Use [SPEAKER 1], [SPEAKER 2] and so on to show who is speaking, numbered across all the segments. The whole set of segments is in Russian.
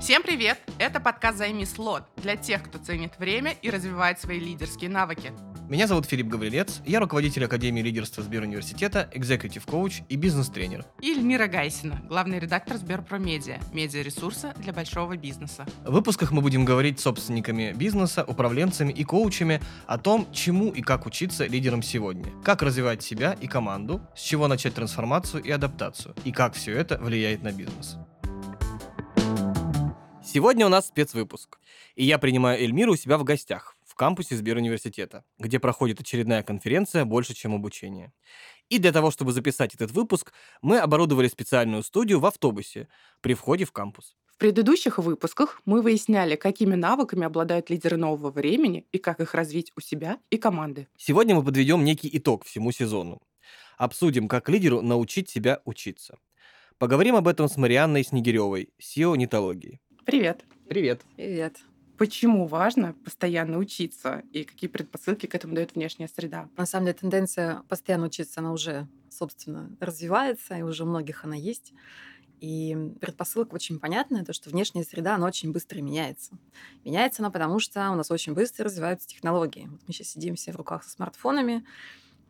[SPEAKER 1] Всем привет! Это подкаст «Займи слот» для тех, кто ценит время и развивает свои лидерские навыки.
[SPEAKER 2] Меня зовут Филипп Гаврилец, я руководитель Академии лидерства Сберуниверситета, экзекутив коуч и бизнес-тренер.
[SPEAKER 1] И Эльмира Гайсина, главный редактор Сберпромедиа, медиаресурса для большого бизнеса.
[SPEAKER 2] В выпусках мы будем говорить с собственниками бизнеса, управленцами и коучами о том, чему и как учиться лидерам сегодня, как развивать себя и команду, с чего начать трансформацию и адаптацию, и как все это влияет на бизнес. Сегодня у нас спецвыпуск, и я принимаю Эльмиру у себя в гостях кампусе Сберуниверситета, где проходит очередная конференция «Больше, чем обучение». И для того, чтобы записать этот выпуск, мы оборудовали специальную студию в автобусе при входе в кампус.
[SPEAKER 1] В предыдущих выпусках мы выясняли, какими навыками обладают лидеры нового времени и как их развить у себя и команды.
[SPEAKER 2] Сегодня мы подведем некий итог всему сезону. Обсудим, как лидеру научить себя учиться. Поговорим об этом с Марианной Снегиревой, SEO нетологии.
[SPEAKER 1] Привет.
[SPEAKER 2] Привет.
[SPEAKER 3] Привет
[SPEAKER 1] почему важно постоянно учиться и какие предпосылки к этому дает внешняя среда.
[SPEAKER 3] На самом деле тенденция постоянно учиться, она уже, собственно, развивается, и уже у многих она есть. И предпосылка очень понятная, то, что внешняя среда, она очень быстро меняется. Меняется она потому, что у нас очень быстро развиваются технологии. Вот мы сейчас сидим все в руках со смартфонами,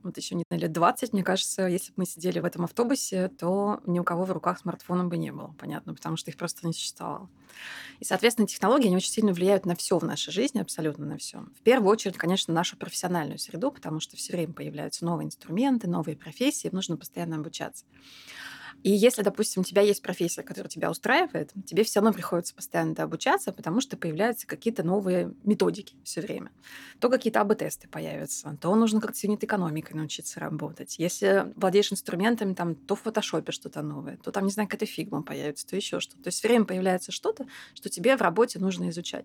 [SPEAKER 3] вот еще не лет 20, мне кажется, если бы мы сидели в этом автобусе, то ни у кого в руках смартфона бы не было, понятно, потому что их просто не существовало. И, соответственно, технологии, они очень сильно влияют на все в нашей жизни, абсолютно на все. В первую очередь, конечно, нашу профессиональную среду, потому что все время появляются новые инструменты, новые профессии, нужно постоянно обучаться. И если, допустим, у тебя есть профессия, которая тебя устраивает, тебе все равно приходится постоянно обучаться, потому что появляются какие-то новые методики все время. То какие-то A/B-тесты появятся, то нужно как-то с юнит-экономикой научиться работать. Если владеешь инструментами, там, то в фотошопе что-то новое, то там, не знаю, какая-то фигма появится, то еще что-то. То есть все время появляется что-то, что тебе в работе нужно изучать.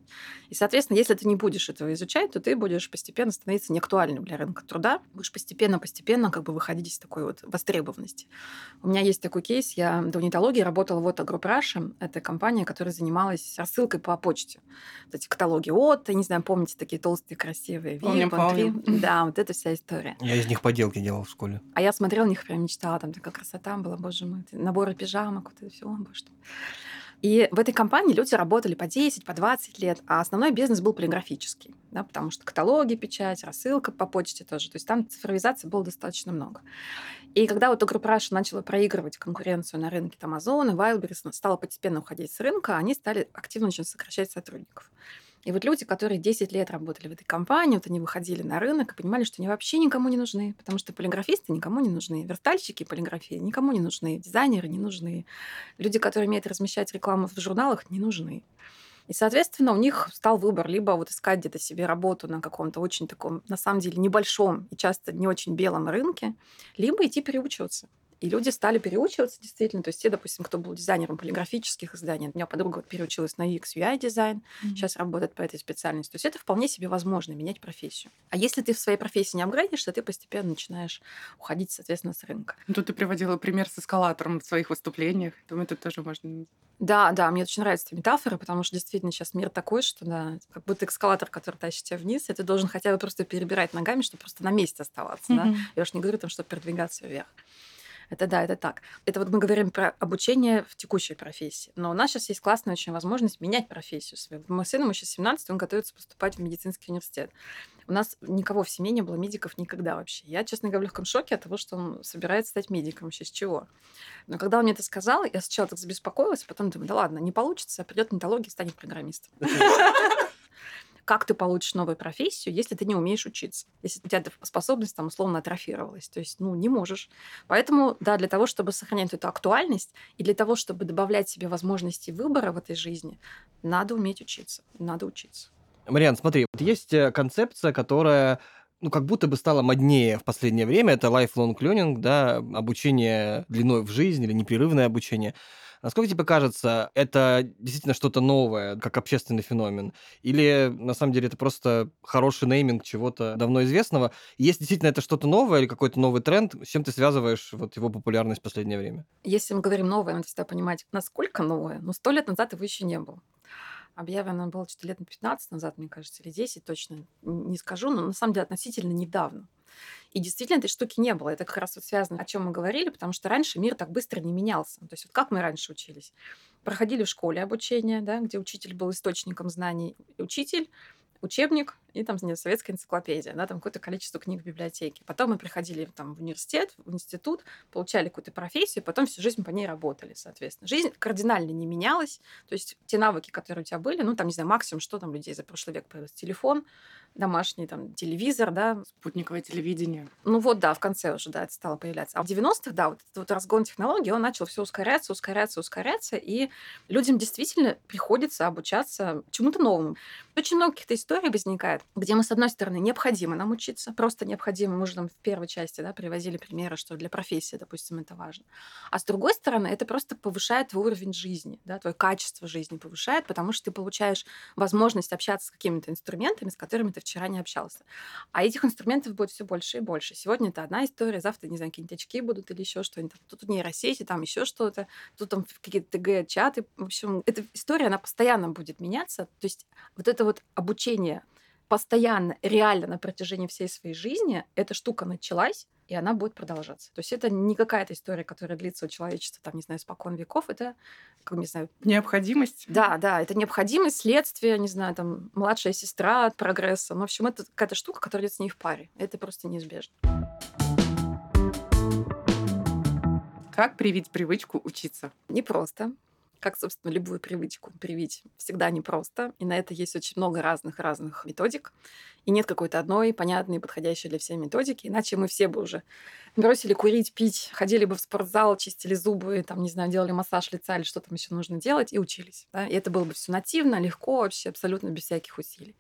[SPEAKER 3] И, соответственно, если ты не будешь этого изучать, то ты будешь постепенно становиться неактуальным для рынка труда, будешь постепенно-постепенно как бы выходить из такой вот востребованности. У меня есть такой кейс. Я до нетологии работала в Otto Group Russia. Это компания, которая занималась рассылкой по почте. Вот эти каталоги от, не знаю, помните, такие толстые, красивые.
[SPEAKER 1] Помним, помним.
[SPEAKER 3] Да, вот эта вся история.
[SPEAKER 2] Я из них поделки делал в школе.
[SPEAKER 3] А я смотрела на них, прям мечтала. Там такая красота была, боже мой. Наборы пижамок, вот это все, боже мой. И в этой компании люди работали по 10, по 20 лет, а основной бизнес был полиграфический, да, потому что каталоги, печать, рассылка по почте тоже. То есть там цифровизации было достаточно много. И когда вот Group Russia начала проигрывать конкуренцию на рынке Amazon и Wildberries, стала постепенно уходить с рынка, они стали активно очень сокращать сотрудников. И вот люди, которые 10 лет работали в этой компании, вот они выходили на рынок и понимали, что они вообще никому не нужны, потому что полиграфисты никому не нужны, верстальщики полиграфии никому не нужны, дизайнеры не нужны, люди, которые умеют размещать рекламу в журналах, не нужны. И, соответственно, у них стал выбор либо вот искать где-то себе работу на каком-то очень таком, на самом деле, небольшом и часто не очень белом рынке, либо идти переучиваться. И люди стали переучиваться действительно. То есть те, допустим, кто был дизайнером полиграфических изданий, у меня подруга вот переучилась на UX, UI дизайн, mm-hmm. сейчас работает по этой специальности. То есть это вполне себе возможно, менять профессию. А если ты в своей профессии не апгрейдишь, то ты постепенно начинаешь уходить, соответственно, с рынка.
[SPEAKER 1] Ну, тут ты приводила пример с эскалатором в своих выступлениях. Думаю, это тоже можно
[SPEAKER 3] да, да, мне очень нравится эта метафора, потому что действительно сейчас мир такой, что да, как будто эскалатор, который тащит тебя вниз, и ты должен хотя бы просто перебирать ногами, чтобы просто на месте оставаться. Mm-hmm. Да? Я уж не говорю там, чтобы передвигаться вверх. Это да, это так. Это вот мы говорим про обучение в текущей профессии. Но у нас сейчас есть классная очень возможность менять профессию. Мой сын, ему сейчас 17, он готовится поступать в медицинский университет. У нас никого в семье не было медиков никогда вообще. Я, честно говоря, в легком шоке от того, что он собирается стать медиком. Вообще с чего? Но когда он мне это сказал, я сначала так забеспокоилась, а потом думаю, да ладно, не получится, придет нетология и станет программистом. как ты получишь новую профессию, если ты не умеешь учиться, если у тебя эта способность там условно атрофировалась. То есть, ну, не можешь. Поэтому, да, для того, чтобы сохранять эту актуальность и для того, чтобы добавлять себе возможности выбора в этой жизни, надо уметь учиться. Надо учиться.
[SPEAKER 2] Мариан, смотри, вот есть э, концепция, которая ну, как будто бы стало моднее в последнее время. Это lifelong learning, да, обучение длиной в жизнь или непрерывное обучение. Насколько тебе кажется, это действительно что-то новое, как общественный феномен? Или на самом деле это просто хороший нейминг чего-то давно известного? Есть действительно это что-то новое или какой-то новый тренд? С чем ты связываешь вот его популярность в последнее время?
[SPEAKER 3] Если мы говорим новое, надо всегда понимать, насколько новое. Но сто лет назад его еще не было. Объявлено было что-то лет на 15 назад, мне кажется, или 10, точно не скажу, но на самом деле относительно недавно. И действительно этой штуки не было. Это как раз вот связано, о чем мы говорили, потому что раньше мир так быстро не менялся. То есть вот как мы раньше учились? проходили в школе обучение, да, где учитель был источником знаний. Учитель учебник и там не, советская энциклопедия, да, там какое-то количество книг в библиотеке. Потом мы приходили там в университет, в институт, получали какую-то профессию, потом всю жизнь по ней работали, соответственно. Жизнь кардинально не менялась, то есть те навыки, которые у тебя были, ну, там, не знаю, максимум, что там людей за прошлый век появилось, телефон, домашний там телевизор, да.
[SPEAKER 1] Спутниковое телевидение.
[SPEAKER 3] Ну вот, да, в конце уже, да, это стало появляться. А в 90-х, да, вот этот вот разгон технологий, он начал все ускоряться, ускоряться, ускоряться, и людям действительно приходится обучаться чему-то новому. Очень много каких-то историй возникает, где мы, с одной стороны, необходимо нам учиться, просто необходимо, мы уже там в первой части, да, привозили примеры, что для профессии, допустим, это важно. А с другой стороны, это просто повышает твой уровень жизни, да, твое качество жизни повышает, потому что ты получаешь возможность общаться с какими-то инструментами, с которыми ты вчера не общался. А этих инструментов будет все больше и больше. Сегодня это одна история, завтра, не знаю, какие-нибудь очки будут или еще что-нибудь. Тут нейросети, там еще что-то, тут там какие-то ТГ-чаты. В общем, эта история, она постоянно будет меняться. То есть вот это вот обучение постоянно, реально на протяжении всей своей жизни, эта штука началась, и она будет продолжаться. То есть это не какая-то история, которая длится у человечества, там, не знаю, спокон веков, это, как, не знаю...
[SPEAKER 1] Необходимость.
[SPEAKER 3] Да, да, это необходимость, следствие, не знаю, там, младшая сестра от прогресса. Ну, в общем, это какая-то штука, которая идет с ней в паре. Это просто неизбежно.
[SPEAKER 1] Как привить привычку учиться?
[SPEAKER 3] Непросто как, собственно, любую привычку привить, всегда непросто. И на это есть очень много разных-разных методик. И нет какой-то одной понятной, подходящей для всей методики. Иначе мы все бы уже бросили курить, пить, ходили бы в спортзал, чистили зубы, там, не знаю, делали массаж лица или что там еще нужно делать, и учились. Да? И это было бы все нативно, легко, вообще абсолютно без всяких усилий.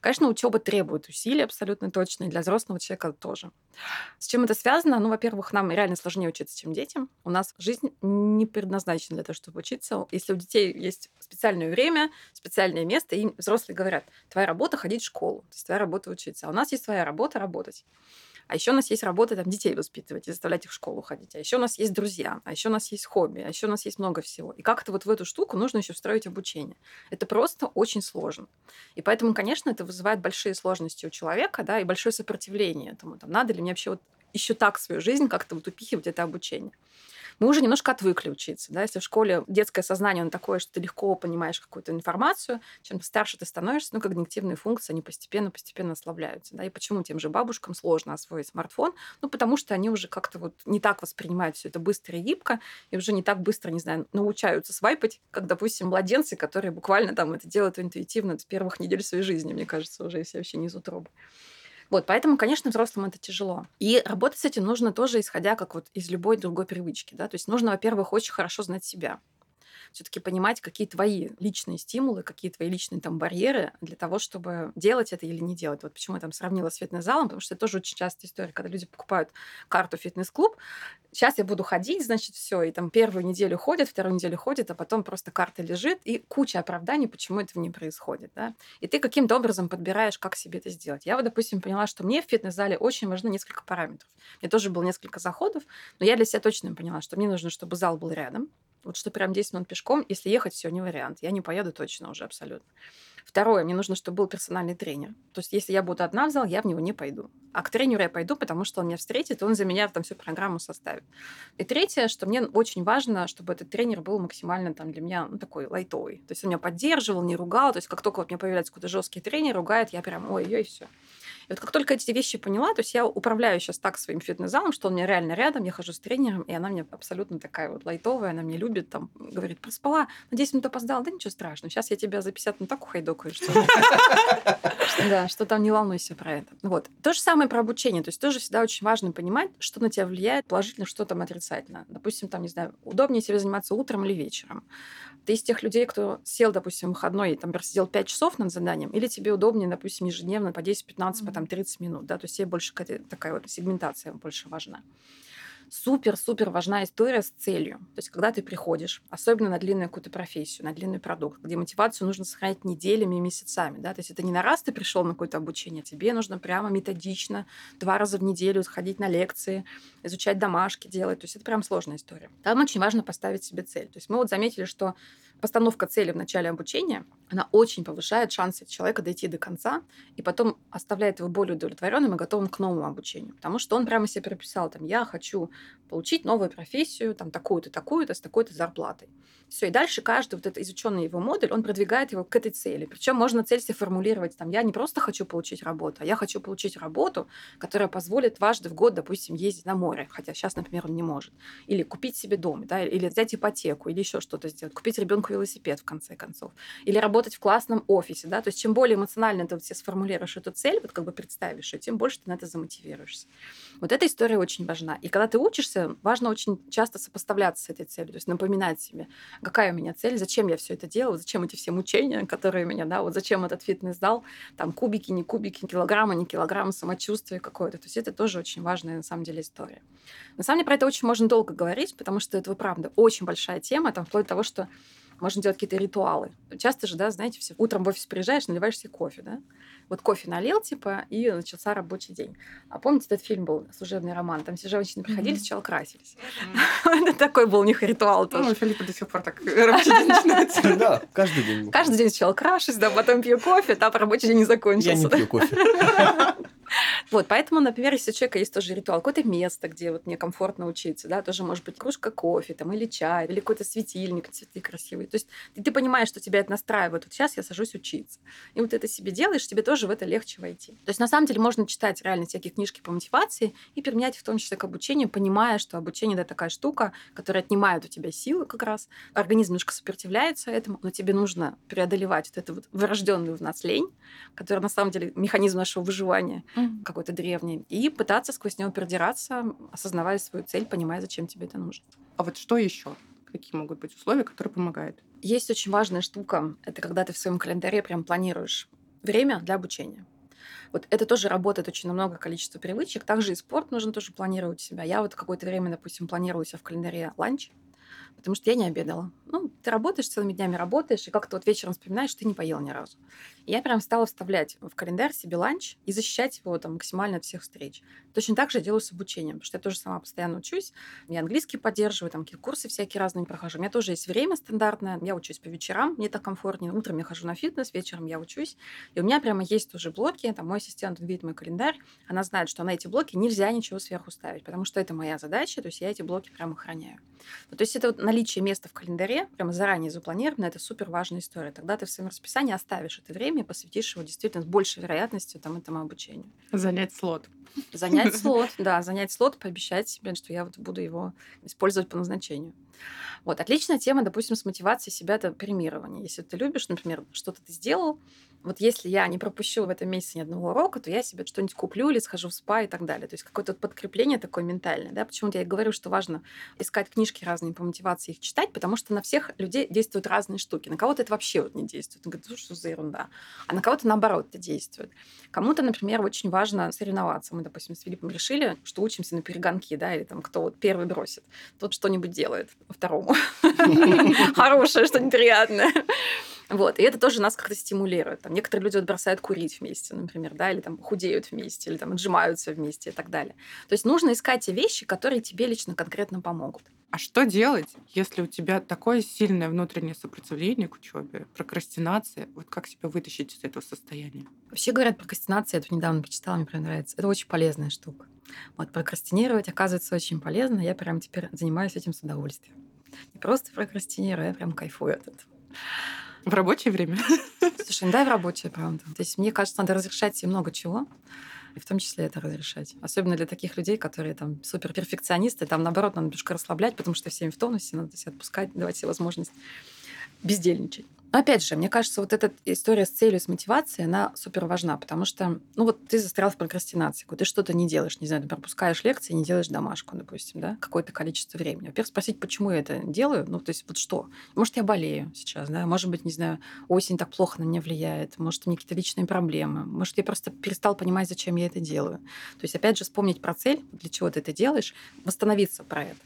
[SPEAKER 3] Конечно, учеба требует усилий абсолютно точно, и для взрослого человека тоже. С чем это связано? Ну, во-первых, нам реально сложнее учиться, чем детям. У нас жизнь не предназначена для того, чтобы учиться. Если у детей есть специальное время, специальное место, им взрослые говорят, твоя работа ходить в школу, то есть твоя работа учиться. А у нас есть твоя работа работать. А еще у нас есть работа там детей воспитывать и заставлять их в школу ходить. А еще у нас есть друзья, а еще у нас есть хобби, а еще у нас есть много всего. И как-то вот в эту штуку нужно еще встроить обучение. Это просто очень сложно. И поэтому, конечно, это вызывает большие сложности у человека, да, и большое сопротивление этому. Там, надо ли мне вообще вот еще так свою жизнь как-то вот упихивать это обучение мы уже немножко отвыкли учиться. Да? Если в школе детское сознание оно такое, что ты легко понимаешь какую-то информацию, чем старше ты становишься, ну, когнитивные функции, они постепенно-постепенно ослабляются. Да? И почему тем же бабушкам сложно освоить смартфон? Ну, потому что они уже как-то вот не так воспринимают все это быстро и гибко, и уже не так быстро, не знаю, научаются свайпать, как, допустим, младенцы, которые буквально там это делают интуитивно с первых недель своей жизни, мне кажется, уже если вообще не из утробы. Вот, поэтому, конечно, взрослым это тяжело. И работать с этим нужно тоже, исходя как вот из любой другой привычки. Да? То есть нужно, во-первых, очень хорошо знать себя все-таки понимать, какие твои личные стимулы, какие твои личные там барьеры для того, чтобы делать это или не делать. Вот почему я там сравнила с фитнес-залом, потому что это тоже очень частая история, когда люди покупают карту фитнес-клуб, сейчас я буду ходить, значит, все, и там первую неделю ходят, вторую неделю ходят, а потом просто карта лежит, и куча оправданий, почему этого не происходит, да. И ты каким-то образом подбираешь, как себе это сделать. Я вот, допустим, поняла, что мне в фитнес-зале очень важно несколько параметров. Мне тоже было несколько заходов, но я для себя точно поняла, что мне нужно, чтобы зал был рядом, вот что прям 10 минут пешком, если ехать, все, не вариант. Я не поеду точно уже абсолютно. Второе, мне нужно, чтобы был персональный тренер. То есть, если я буду одна в зал, я в него не пойду. А к тренеру я пойду, потому что он меня встретит, и он за меня там всю программу составит. И третье, что мне очень важно, чтобы этот тренер был максимально там для меня ну, такой лайтовый. То есть он меня поддерживал, не ругал. То есть как только вот мне появляется какой-то жесткий тренер, ругает, я прям ой-ой, все. И вот как только эти вещи поняла, то есть я управляю сейчас так своим фитнес-залом, что он мне реально рядом, я хожу с тренером, и она мне абсолютно такая вот лайтовая, она мне любит, там, говорит, проспала, на 10 минут опоздала, да ничего страшного, сейчас я тебя за 50 минут так ухайдокаю, что... Да, что там не волнуйся про это. Вот. То же самое про обучение. То есть тоже всегда очень важно понимать, что на тебя влияет положительно, что там отрицательно. Допустим, там, не знаю, удобнее тебе заниматься утром или вечером. Ты из тех людей, кто сел, допустим, выходной и там просидел 5 часов над заданием, или тебе удобнее, допустим, ежедневно по 10-15, по там 30 минут, да, то есть тебе больше такая вот сегментация больше важна супер-супер важна история с целью. То есть, когда ты приходишь, особенно на длинную какую-то профессию, на длинный продукт, где мотивацию нужно сохранять неделями и месяцами, да, то есть это не на раз ты пришел на какое-то обучение, тебе нужно прямо методично два раза в неделю ходить на лекции, изучать домашки делать, то есть это прям сложная история. Там очень важно поставить себе цель. То есть мы вот заметили, что постановка цели в начале обучения, она очень повышает шансы человека дойти до конца и потом оставляет его более удовлетворенным и готовым к новому обучению. Потому что он прямо себе прописал, там, я хочу получить новую профессию, там, такую-то, такую-то, с такой-то зарплатой. Все, и дальше каждый вот этот изученный его модуль, он продвигает его к этой цели. Причем можно цель себе формулировать, там, я не просто хочу получить работу, а я хочу получить работу, которая позволит дважды в год, допустим, ездить на море, хотя сейчас, например, он не может. Или купить себе дом, да, или взять ипотеку, или еще что-то сделать, купить ребенку велосипед, в конце концов. Или работать в классном офисе, да, то есть чем более эмоционально ты все сформулируешь эту цель, вот как бы представишь ее, тем больше ты на это замотивируешься. Вот эта история очень важна. И когда ты учишься, важно очень часто сопоставляться с этой целью, то есть напоминать себе, какая у меня цель, зачем я все это делаю, зачем эти все мучения, которые у меня, да, вот зачем этот фитнес-зал, там кубики, не кубики, килограммы, не килограммы, самочувствие какое-то. То есть это тоже очень важная на самом деле история. На самом деле про это очень можно долго говорить, потому что это, правда, очень большая тема, там вплоть до того, что можно делать какие-то ритуалы. Часто же, да, знаете, все утром в офис приезжаешь, наливаешь себе кофе, да? Вот кофе налил, типа, и начался рабочий день. А помните, этот фильм был «Служебный роман»? Там все женщины приходили, mm-hmm. сначала красились. Mm-hmm. Это такой был у них ритуал ну, тоже.
[SPEAKER 1] Ну, Филиппа до сих пор так рабочий день начинается.
[SPEAKER 2] Да, каждый день.
[SPEAKER 3] Каждый день сначала крашусь, да, потом пью кофе, там рабочий день не закончился.
[SPEAKER 2] Я не пью кофе.
[SPEAKER 3] Вот, поэтому, например, если у человека есть тоже ритуал, какое-то место, где вот мне комфортно учиться, да, тоже может быть кружка кофе там, или чай, или какой-то светильник, цветы красивые. То есть ты, ты понимаешь, что тебя это настраивает. Вот сейчас я сажусь учиться. И вот это себе делаешь, тебе тоже в это легче войти. То есть на самом деле можно читать реально всякие книжки по мотивации и применять в том числе к обучению, понимая, что обучение — это такая штука, которая отнимает у тебя силы как раз. Организм немножко сопротивляется этому, но тебе нужно преодолевать вот эту вот врожденную в нас лень, которая на самом деле механизм нашего выживания, mm-hmm. какой-то древний, и пытаться сквозь него продираться, осознавая свою цель, понимая, зачем тебе это нужно.
[SPEAKER 1] А вот что еще? Какие могут быть условия, которые помогают?
[SPEAKER 3] Есть очень важная штука. Это когда ты в своем календаре прям планируешь время для обучения. Вот это тоже работает очень на много количества привычек. Также и спорт нужно тоже планировать себя. Я вот какое-то время, допустим, планирую себя в календаре ланч, потому что я не обедала. Ну, ты работаешь, целыми днями работаешь, и как-то вот вечером вспоминаешь, что ты не поел ни разу. И я прям стала вставлять в календарь себе ланч и защищать его там максимально от всех встреч. Точно так же я делаю с обучением, потому что я тоже сама постоянно учусь. Я английский поддерживаю, там какие курсы всякие разные прохожу. У меня тоже есть время стандартное. Я учусь по вечерам, мне так комфортнее. Утром я хожу на фитнес, вечером я учусь. И у меня прямо есть уже блоки. Там мой ассистент видит мой календарь. Она знает, что на эти блоки нельзя ничего сверху ставить, потому что это моя задача. То есть я эти блоки прям охраняю. Ну, то есть это вот наличие места в календаре, прямо заранее запланировано, это супер важная история. Тогда ты в своем расписании оставишь это время и посвятишь его действительно с большей вероятностью там, этому обучению.
[SPEAKER 1] Занять слот.
[SPEAKER 3] Занять слот, да, занять слот, пообещать себе, что я вот буду его использовать по назначению. Вот, отличная тема, допустим, с мотивацией себя это премирование. Если ты любишь, например, что-то ты сделал, вот если я не пропущу в этом месяце ни одного урока, то я себе что-нибудь куплю или схожу в спа и так далее. То есть какое-то подкрепление такое ментальное. Да? Почему-то я и говорю, что важно искать книжки разные по мотивации, их читать, потому что на всех людей действуют разные штуки. На кого-то это вообще вот не действует. Он говорит, ну что за ерунда. А на кого-то наоборот это действует. Кому-то, например, очень важно соревноваться. Допустим, с Филиппом решили, что учимся на перегонки, да, или там кто вот первый бросит, тот что-нибудь делает второму. Хорошее, что-нибудь приятное. Вот, и это тоже нас как-то стимулирует. Там некоторые люди вот бросают курить вместе, например, да, или там худеют вместе, или там отжимаются вместе и так далее. То есть нужно искать те вещи, которые тебе лично конкретно помогут.
[SPEAKER 1] А что делать, если у тебя такое сильное внутреннее сопротивление к учебе, прокрастинация? Вот как себя вытащить из этого состояния?
[SPEAKER 3] Вообще говорят, прокрастинация, я это недавно почитала, мне прям нравится. Это очень полезная штука. Вот прокрастинировать оказывается очень полезно. Я прям теперь занимаюсь этим с удовольствием. Не просто прокрастинирую, я прям кайфую от этого.
[SPEAKER 1] В рабочее время?
[SPEAKER 3] Слушай, ну да, в рабочее, правда. То есть мне кажется, надо разрешать себе много чего. И в том числе это разрешать. Особенно для таких людей, которые там супер перфекционисты. Там, наоборот, надо немножко расслаблять, потому что всем в тонусе, надо себя отпускать, давать себе возможность бездельничать. Опять же, мне кажется, вот эта история с целью, с мотивацией, она супер важна, потому что, ну вот ты застрял в прокрастинации, ты что-то не делаешь, не знаю, ты пропускаешь лекции, не делаешь домашку, допустим, да, какое-то количество времени. Во-первых, спросить, почему я это делаю, ну, то есть вот что? Может, я болею сейчас, да, может быть, не знаю, осень так плохо на меня влияет, может, у меня какие-то личные проблемы, может, я просто перестал понимать, зачем я это делаю. То есть, опять же, вспомнить про цель, для чего ты это делаешь, восстановиться про это.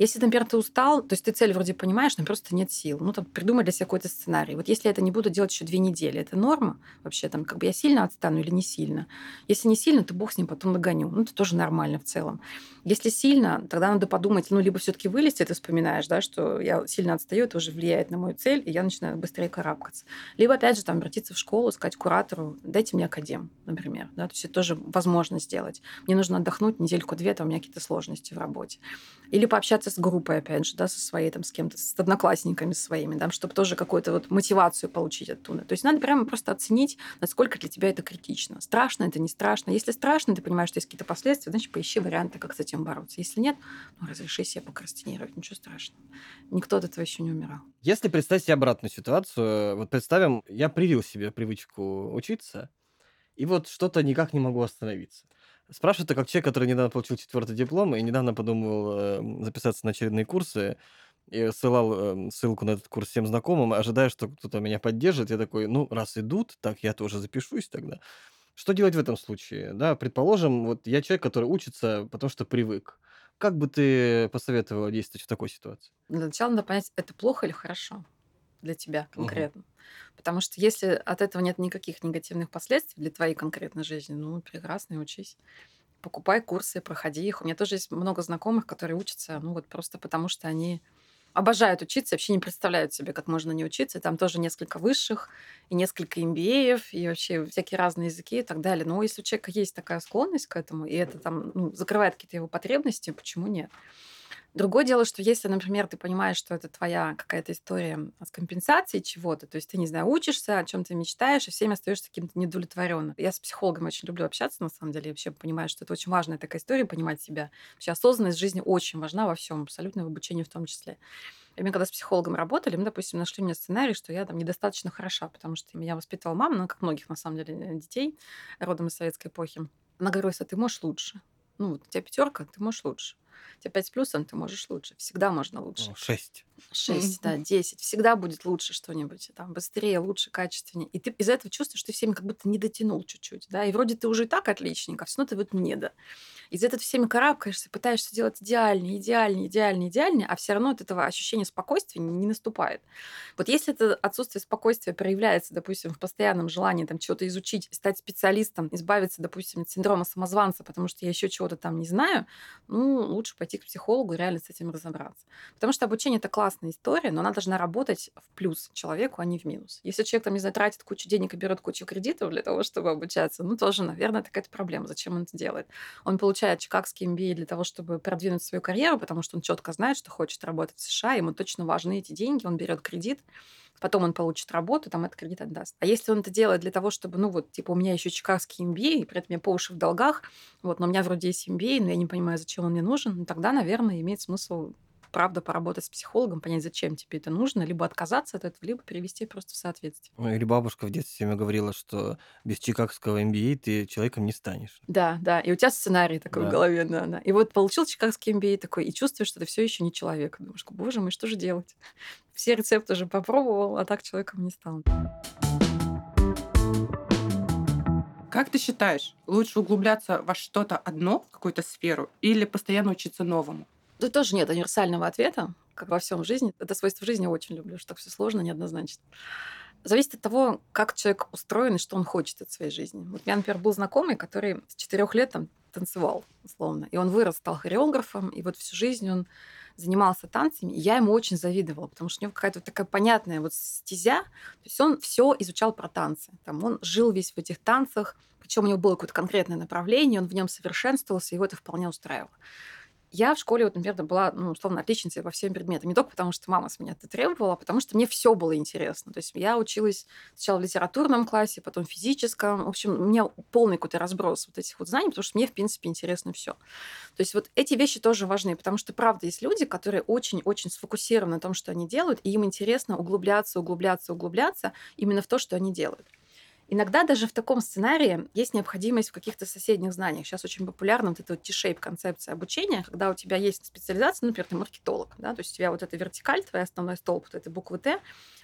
[SPEAKER 3] Если, например, ты устал, то есть ты цель вроде понимаешь, но просто нет сил. Ну, там, придумай для себя какой-то сценарий. Вот если я это не буду делать еще две недели, это норма вообще? Там, как бы я сильно отстану или не сильно? Если не сильно, то бог с ним потом догоню. Ну, это тоже нормально в целом. Если сильно, тогда надо подумать, ну, либо все таки вылезти, ты вспоминаешь, да, что я сильно отстаю, это уже влияет на мою цель, и я начинаю быстрее карабкаться. Либо, опять же, там, обратиться в школу, сказать куратору, дайте мне академ, например. Да, то есть это тоже возможно сделать. Мне нужно отдохнуть недельку-две, там у меня какие-то сложности в работе. Или пообщаться с группой, опять же, да, со своей, там, с кем-то, с одноклассниками своими, да, чтобы тоже какую-то вот мотивацию получить оттуда. То есть надо прямо просто оценить, насколько для тебя это критично. Страшно это, не страшно. Если страшно, ты понимаешь, что есть какие-то последствия, значит, поищи варианты, как с этим бороться. Если нет, ну, разреши себе прокрастинировать, ничего страшного. Никто от этого еще не умирал.
[SPEAKER 2] Если представить себе обратную ситуацию, вот представим, я привил себе привычку учиться, и вот что-то никак не могу остановиться. Спрашиваю это как человек, который недавно получил четвертый диплом и недавно подумал э, записаться на очередные курсы, и ссылал э, ссылку на этот курс всем знакомым, ожидая, что кто-то меня поддержит. Я такой, ну, раз идут, так я тоже запишусь тогда. Что делать в этом случае? Да, предположим, вот я человек, который учится, потому что привык. Как бы ты посоветовала действовать в такой ситуации?
[SPEAKER 3] Для начала надо понять, это плохо или хорошо для тебя конкретно. Угу. Потому что если от этого нет никаких негативных последствий для твоей конкретной жизни, ну, прекрасно, учись. Покупай курсы, проходи их. У меня тоже есть много знакомых, которые учатся, ну, вот просто потому что они обожают учиться, вообще не представляют себе, как можно не учиться. Там тоже несколько высших, и несколько MBA, и вообще всякие разные языки и так далее. Но если у человека есть такая склонность к этому, и это там ну, закрывает какие-то его потребности, почему нет? Другое дело, что если, например, ты понимаешь, что это твоя какая-то история с компенсацией чего-то, то есть ты, не знаю, учишься, о чем ты мечтаешь, и всеми остаешься каким-то недовлетворенным. Я с психологом очень люблю общаться, на самом деле. Я вообще понимаю, что это очень важная такая история, понимать себя. Вообще осознанность жизни очень важна во всем, абсолютно в обучении в том числе. И мы когда с психологом работали, мы, допустим, нашли мне сценарий, что я там недостаточно хороша, потому что меня воспитывала мама, ну, как многих, на самом деле, детей родом из советской эпохи. Она говорила, что ты можешь лучше. Ну, вот у тебя пятерка, ты можешь лучше. У тебя 5 с плюсом, ты можешь лучше. Всегда можно лучше.
[SPEAKER 2] Шесть.
[SPEAKER 3] Шесть, да, десять. Всегда будет лучше что-нибудь. Там быстрее, лучше, качественнее. И ты из-за этого чувствуешь, что ты всеми как будто не дотянул чуть-чуть. Да? И вроде ты уже и так отличник, а все равно ты вот не да. Из-за этого всеми карабкаешься, пытаешься делать идеальнее, идеальнее, идеальнее, идеальнее, а все равно от этого ощущения спокойствия не наступает. Вот если это отсутствие спокойствия проявляется, допустим, в постоянном желании там чего-то изучить, стать специалистом, избавиться, допустим, от синдрома самозванца, потому что я еще чего-то там не знаю, ну, лучше пойти к психологу и реально с этим разобраться. Потому что обучение это классная история, но она должна работать в плюс человеку, а не в минус. Если человек там, не знаю, тратит кучу денег и берет кучу кредитов для того, чтобы обучаться, ну, тоже, наверное, это какая-то проблема. Зачем он это делает? Он получает Чикагский MBA для того, чтобы продвинуть свою карьеру, потому что он четко знает, что хочет работать в США, ему точно важны эти деньги, он берет кредит, потом он получит работу, там этот кредит отдаст. А если он это делает для того, чтобы, ну вот, типа, у меня еще чикагский MBA, и при этом я по уши в долгах, вот, но у меня вроде есть MBA, но я не понимаю, зачем он мне нужен, ну, тогда, наверное, имеет смысл правда поработать с психологом, понять, зачем тебе это нужно, либо отказаться от этого, либо перевести просто в соответствие.
[SPEAKER 2] Ну, или бабушка в детстве мне говорила, что без чикагского MBA ты человеком не станешь.
[SPEAKER 3] Да, да, и у тебя сценарий такой да. в голове, да, да. И вот получил чикагский MBA такой, и чувствуешь, что ты все еще не человек. Думаешь, боже мой, что же делать? Все рецепты уже попробовал, а так человеком не стал.
[SPEAKER 1] Как ты считаешь, лучше углубляться во что-то одно, в какую-то сферу, или постоянно учиться новому?
[SPEAKER 3] Тут тоже нет универсального ответа, как во всем в жизни. Это свойство жизни очень люблю, что так все сложно, неоднозначно. Зависит от того, как человек устроен и что он хочет от своей жизни. Вот у меня, например, был знакомый, который с четырех лет там танцевал, условно. И он вырос, стал хореографом, и вот всю жизнь он занимался танцами, и я ему очень завидовала, потому что у него какая-то вот такая понятная вот стезя, то есть он все изучал про танцы, там он жил весь в этих танцах, причем у него было какое-то конкретное направление, он в нем совершенствовался, его это вполне устраивало. Я в школе, вот, например, была, ну, условно, отличницей по всем предметам. Не только потому, что мама с меня это требовала, а потому что мне все было интересно. То есть я училась сначала в литературном классе, потом в физическом. В общем, у меня полный какой-то разброс вот этих вот знаний, потому что мне, в принципе, интересно все. То есть вот эти вещи тоже важны, потому что, правда, есть люди, которые очень-очень сфокусированы на том, что они делают, и им интересно углубляться, углубляться, углубляться именно в то, что они делают. Иногда даже в таком сценарии есть необходимость в каких-то соседних знаниях. Сейчас очень популярна вот эта вот T-shape концепция обучения, когда у тебя есть специализация, например, ты маркетолог, да, то есть у тебя вот эта вертикаль, твой основной столб, вот этой буквы Т,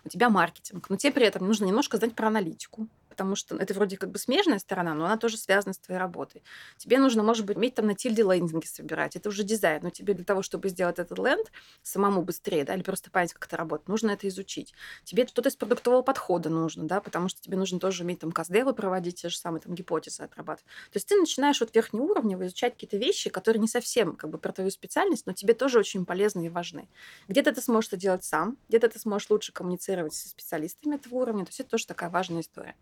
[SPEAKER 3] у тебя маркетинг, но тебе при этом нужно немножко знать про аналитику, потому что это вроде как бы смежная сторона, но она тоже связана с твоей работой. Тебе нужно, может быть, уметь там на тильде лендинги собирать. Это уже дизайн, но тебе для того, чтобы сделать этот ленд самому быстрее, да, или просто понять, как это работает, нужно это изучить. Тебе что-то из продуктового подхода нужно, да, потому что тебе нужно тоже уметь там каздевы проводить, те же самые там гипотезы отрабатывать. То есть ты начинаешь вот верхнеуровнево изучать какие-то вещи, которые не совсем как бы про твою специальность, но тебе тоже очень полезны и важны. Где-то ты сможешь это делать сам, где-то ты сможешь лучше коммуницировать со специалистами этого уровня, то есть это тоже такая важная история.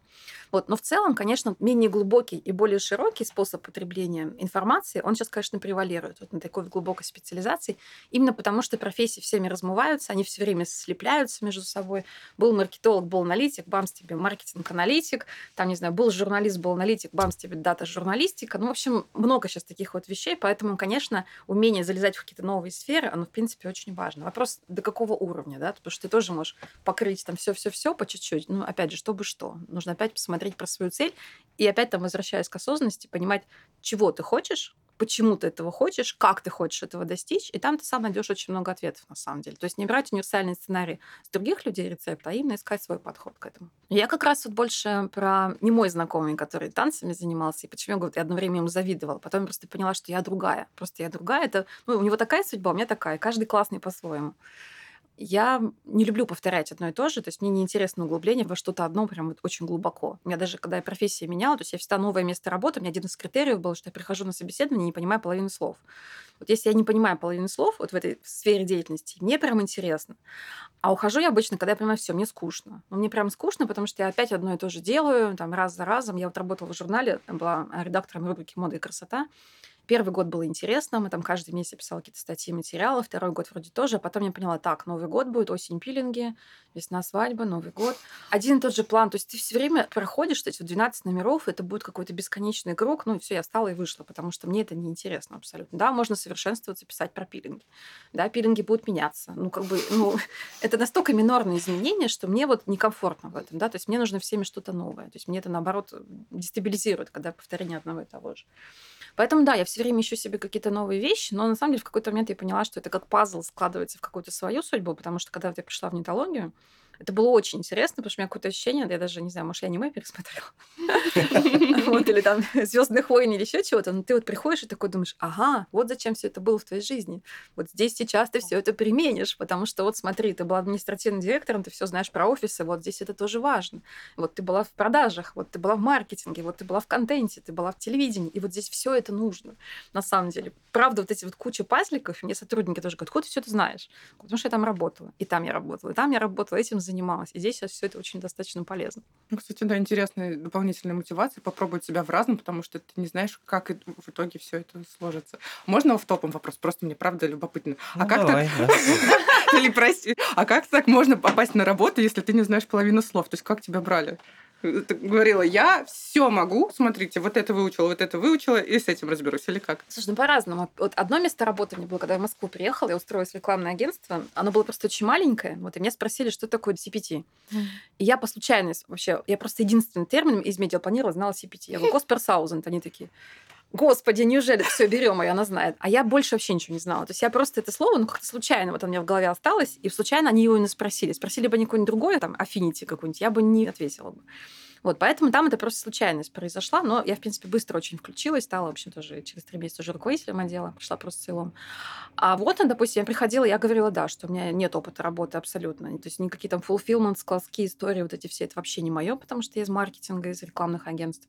[SPEAKER 3] Вот. Но в целом, конечно, менее глубокий и более широкий способ потребления информации, он сейчас, конечно, превалирует вот на такой глубокой специализации, именно потому что профессии всеми размываются, они все время слепляются между собой. Был маркетолог, был аналитик, бамс тебе маркетинг-аналитик, там, не знаю, был журналист, был аналитик, бамс тебе дата-журналистика. Ну, в общем, много сейчас таких вот вещей, поэтому, конечно, умение залезать в какие-то новые сферы, оно, в принципе, очень важно. Вопрос, до какого уровня, да, потому что ты тоже можешь покрыть там все-все-все по чуть-чуть. Ну, опять же, чтобы что? Нужно опять посмотреть про свою цель и опять там, возвращаясь к осознанности, понимать, чего ты хочешь, почему ты этого хочешь, как ты хочешь этого достичь, и там ты сам найдешь очень много ответов на самом деле. То есть не брать универсальный сценарий с других людей рецепта, а именно искать свой подход к этому. Я как раз вот больше про не мой знакомый, который танцами занимался, и почему я, говорю, я одно время ему завидовала. Потом просто поняла, что я другая. Просто я другая. Это, ну, у него такая судьба, у меня такая. Каждый классный по-своему. Я не люблю повторять одно и то же, то есть мне неинтересно углубление во что-то одно прям вот очень глубоко. У меня даже, когда я профессию меняла, то есть я всегда новое место работы, у меня один из критериев был, что я прихожу на собеседование и не понимаю половину слов. Вот если я не понимаю половину слов вот в этой сфере деятельности, мне прям интересно. А ухожу я обычно, когда я понимаю, все, мне скучно. Но мне прям скучно, потому что я опять одно и то же делаю, там раз за разом. Я вот работала в журнале, была редактором рубрики «Мода и красота». Первый год было интересно, мы там каждый месяц писала какие-то статьи, материалы, второй год вроде тоже, а потом я поняла, так, Новый год будет, осень пилинги, весна свадьба, Новый год. Один и тот же план, то есть ты все время проходишь эти 12 номеров, это будет какой-то бесконечный круг, ну и все, я встала и вышла, потому что мне это неинтересно абсолютно. Да, можно совершенствоваться, писать про пилинги. Да, пилинги будут меняться. Ну, как бы, ну, это настолько минорные изменения, что мне вот некомфортно в этом, да, то есть мне нужно всеми что-то новое. То есть мне это, наоборот, дестабилизирует, когда повторение одного и того же. Поэтому, да, я все время ищу себе какие-то новые вещи, но на самом деле в какой-то момент я поняла, что это как пазл складывается в какую-то свою судьбу, потому что когда я пришла в нетологию, это было очень интересно, потому что у меня какое-то ощущение, я даже не знаю, может, я аниме пересмотрела. Вот, или там Звездных войн или еще чего-то. Но ты вот приходишь и такой думаешь, ага, вот зачем все это было в твоей жизни. Вот здесь сейчас ты все это применишь, потому что вот смотри, ты была административным директором, ты все знаешь про офисы, вот здесь это тоже важно. Вот ты была в продажах, вот ты была в маркетинге, вот ты была в контенте, ты была в телевидении, и вот здесь все это нужно. На самом деле. Правда, вот эти вот куча пазликов, мне сотрудники тоже говорят, откуда ты все это знаешь? Потому что я там работала, и там я работала, и там я работала, этим занималась. И здесь сейчас все это очень достаточно полезно.
[SPEAKER 1] Ну, кстати, да, интересная дополнительная мотивация попробовать себя в разном, потому что ты не знаешь, как в итоге все это сложится. Можно в топом вопрос? Просто мне правда любопытно. А ну, как давай, так... Или прости, а как так можно попасть на работу, если ты не знаешь половину слов? То есть как тебя брали? Говорила, я все могу, смотрите, вот это выучила, вот это выучила, и с этим разберусь, или как?
[SPEAKER 3] Слушай, ну по-разному. Вот одно место работы мне было, когда я в Москву приехала, я устроилась в рекламное агентство, оно было просто очень маленькое, вот, и меня спросили, что такое CPT. Mm. И я по случайности вообще, я просто единственный термин из медиапланирования знала CPT. Я говорю, Госперсаузенд, они такие. Господи, неужели все берем, и она знает. А я больше вообще ничего не знала. То есть я просто это слово, ну, как-то случайно вот у меня в голове осталось, и случайно они его и спросили. Спросили бы они какое-нибудь другое, там, Affinity какую-нибудь, я бы не ответила бы. Вот, поэтому там это просто случайность произошла, но я, в принципе, быстро очень включилась, стала, в общем, тоже через три месяца уже руководителем отдела, пришла просто целом. А вот, допустим, я приходила, я говорила, да, что у меня нет опыта работы абсолютно. То есть никакие там fulfillment, складские истории, вот эти все, это вообще не мое, потому что я из маркетинга, из рекламных агентств.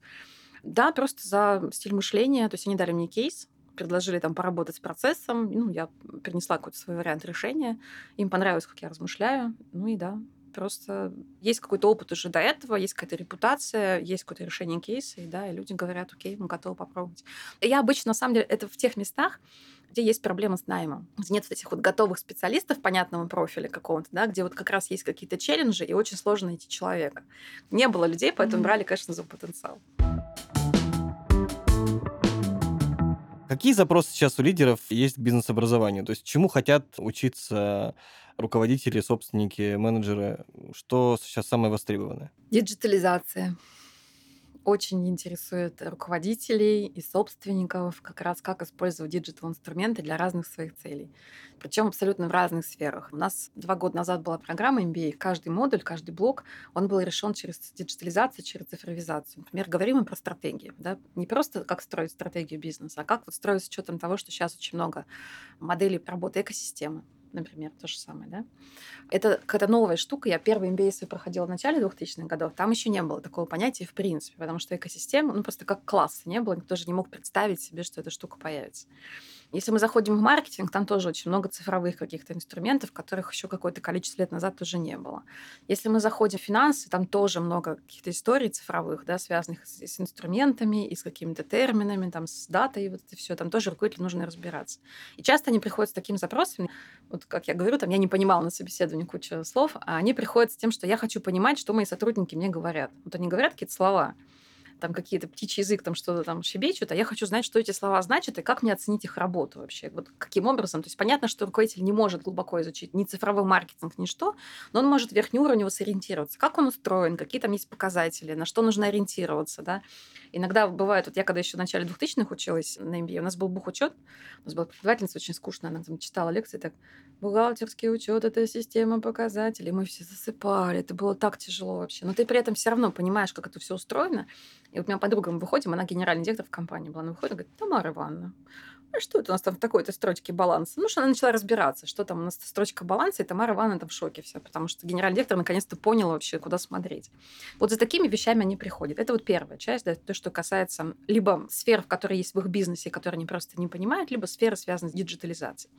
[SPEAKER 3] Да, просто за стиль мышления. То есть они дали мне кейс, предложили там поработать с процессом. Ну, я принесла какой-то свой вариант решения. Им понравилось, как я размышляю. Ну и да, просто есть какой-то опыт уже до этого, есть какая-то репутация, есть какое-то решение кейса, и да, и люди говорят, окей, мы готовы попробовать. Я обычно, на самом деле, это в тех местах, где есть проблема с наймом. Где нет вот этих вот готовых специалистов понятного профиля какого-то, да, где вот как раз есть какие-то челленджи, и очень сложно найти человека. Не было людей, поэтому mm-hmm. брали, конечно, за потенциал.
[SPEAKER 2] Какие запросы сейчас у лидеров есть к бизнес-образованию? То есть чему хотят учиться руководители, собственники, менеджеры? Что сейчас самое востребованное?
[SPEAKER 3] Диджитализация. Очень интересует руководителей и собственников, как раз как использовать digital-инструменты для разных своих целей. Причем абсолютно в разных сферах. У нас два года назад была программа MBA. Каждый модуль, каждый блок, он был решен через диджитализацию, через цифровизацию. Например, говорим мы про стратегии. Да? Не просто как строить стратегию бизнеса, а как вот строить с учетом того, что сейчас очень много моделей работы экосистемы например, то же самое, да. Это какая-то новая штука. Я первый MBA свой проходила в начале 2000-х годов. Там еще не было такого понятия в принципе, потому что экосистема, ну, просто как класса не было. Никто же не мог представить себе, что эта штука появится. Если мы заходим в маркетинг, там тоже очень много цифровых каких-то инструментов, которых еще какое-то количество лет назад тоже не было. Если мы заходим в финансы, там тоже много каких-то историй цифровых, да, связанных с, с инструментами и с какими-то терминами, там, с датой, вот это все. Там тоже руководителю нужно разбираться. И часто они приходят с таким запросом, вот как я говорю, там, я не понимала на собеседовании кучу слов, а они приходят с тем, что я хочу понимать, что мои сотрудники мне говорят. Вот они говорят какие-то слова, там какие-то птичий язык, там что-то там щебечут, а я хочу знать, что эти слова значат и как мне оценить их работу вообще. Вот каким образом. То есть понятно, что руководитель не может глубоко изучить ни цифровой маркетинг, ни что, но он может верхнеуровнево сориентироваться. Как он устроен, какие там есть показатели, на что нужно ориентироваться, да. Иногда бывает, вот я когда еще в начале 2000-х училась на MBA, у нас был бухучет, у нас была преподавательница очень скучная, она там читала лекции, так, бухгалтерский учет, это система показателей, мы все засыпали, это было так тяжело вообще. Но ты при этом все равно понимаешь, как это все устроено, и вот у меня подруга, мы выходим, она генеральный директор в компании была, она выходит и говорит, Тамара Ивановна, а что это у нас там в такой-то строчке баланса? Ну, что она начала разбираться, что там у нас строчка баланса, и Тамара Ивановна там в шоке вся, потому что генеральный директор наконец-то понял вообще, куда смотреть. Вот за такими вещами они приходят. Это вот первая часть, да, то, что касается либо сфер, в которой есть в их бизнесе, которые они просто не понимают, либо сферы, связанные с диджитализацией.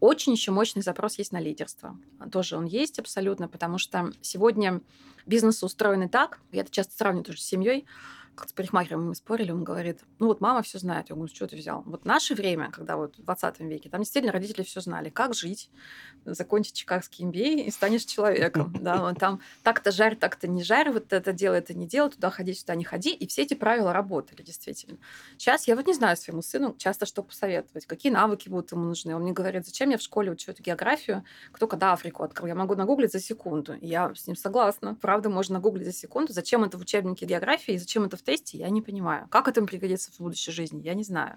[SPEAKER 3] Очень еще мощный запрос есть на лидерство. Тоже он есть абсолютно, потому что сегодня бизнес устроены так, я это часто сравниваю тоже с семьей, как с парикмахером мы спорили, он говорит, ну вот мама все знает. Я говорю, что ты взял? Вот наше время, когда вот в 20 веке, там действительно родители все знали, как жить, закончить чикагский MBA и станешь человеком. Да, вот там так-то жарь, так-то не жарь, вот это делай, это не делай, туда ходи, сюда не ходи. И все эти правила работали действительно. Сейчас я вот не знаю своему сыну часто что посоветовать, какие навыки будут ему нужны. Он мне говорит, зачем я в школе учу эту географию, кто когда Африку открыл. Я могу нагуглить за секунду. И я с ним согласна. Правда, можно нагуглить за секунду. Зачем это в учебнике географии и зачем это в тесте, я не понимаю. Как это им пригодится в будущей жизни, я не знаю.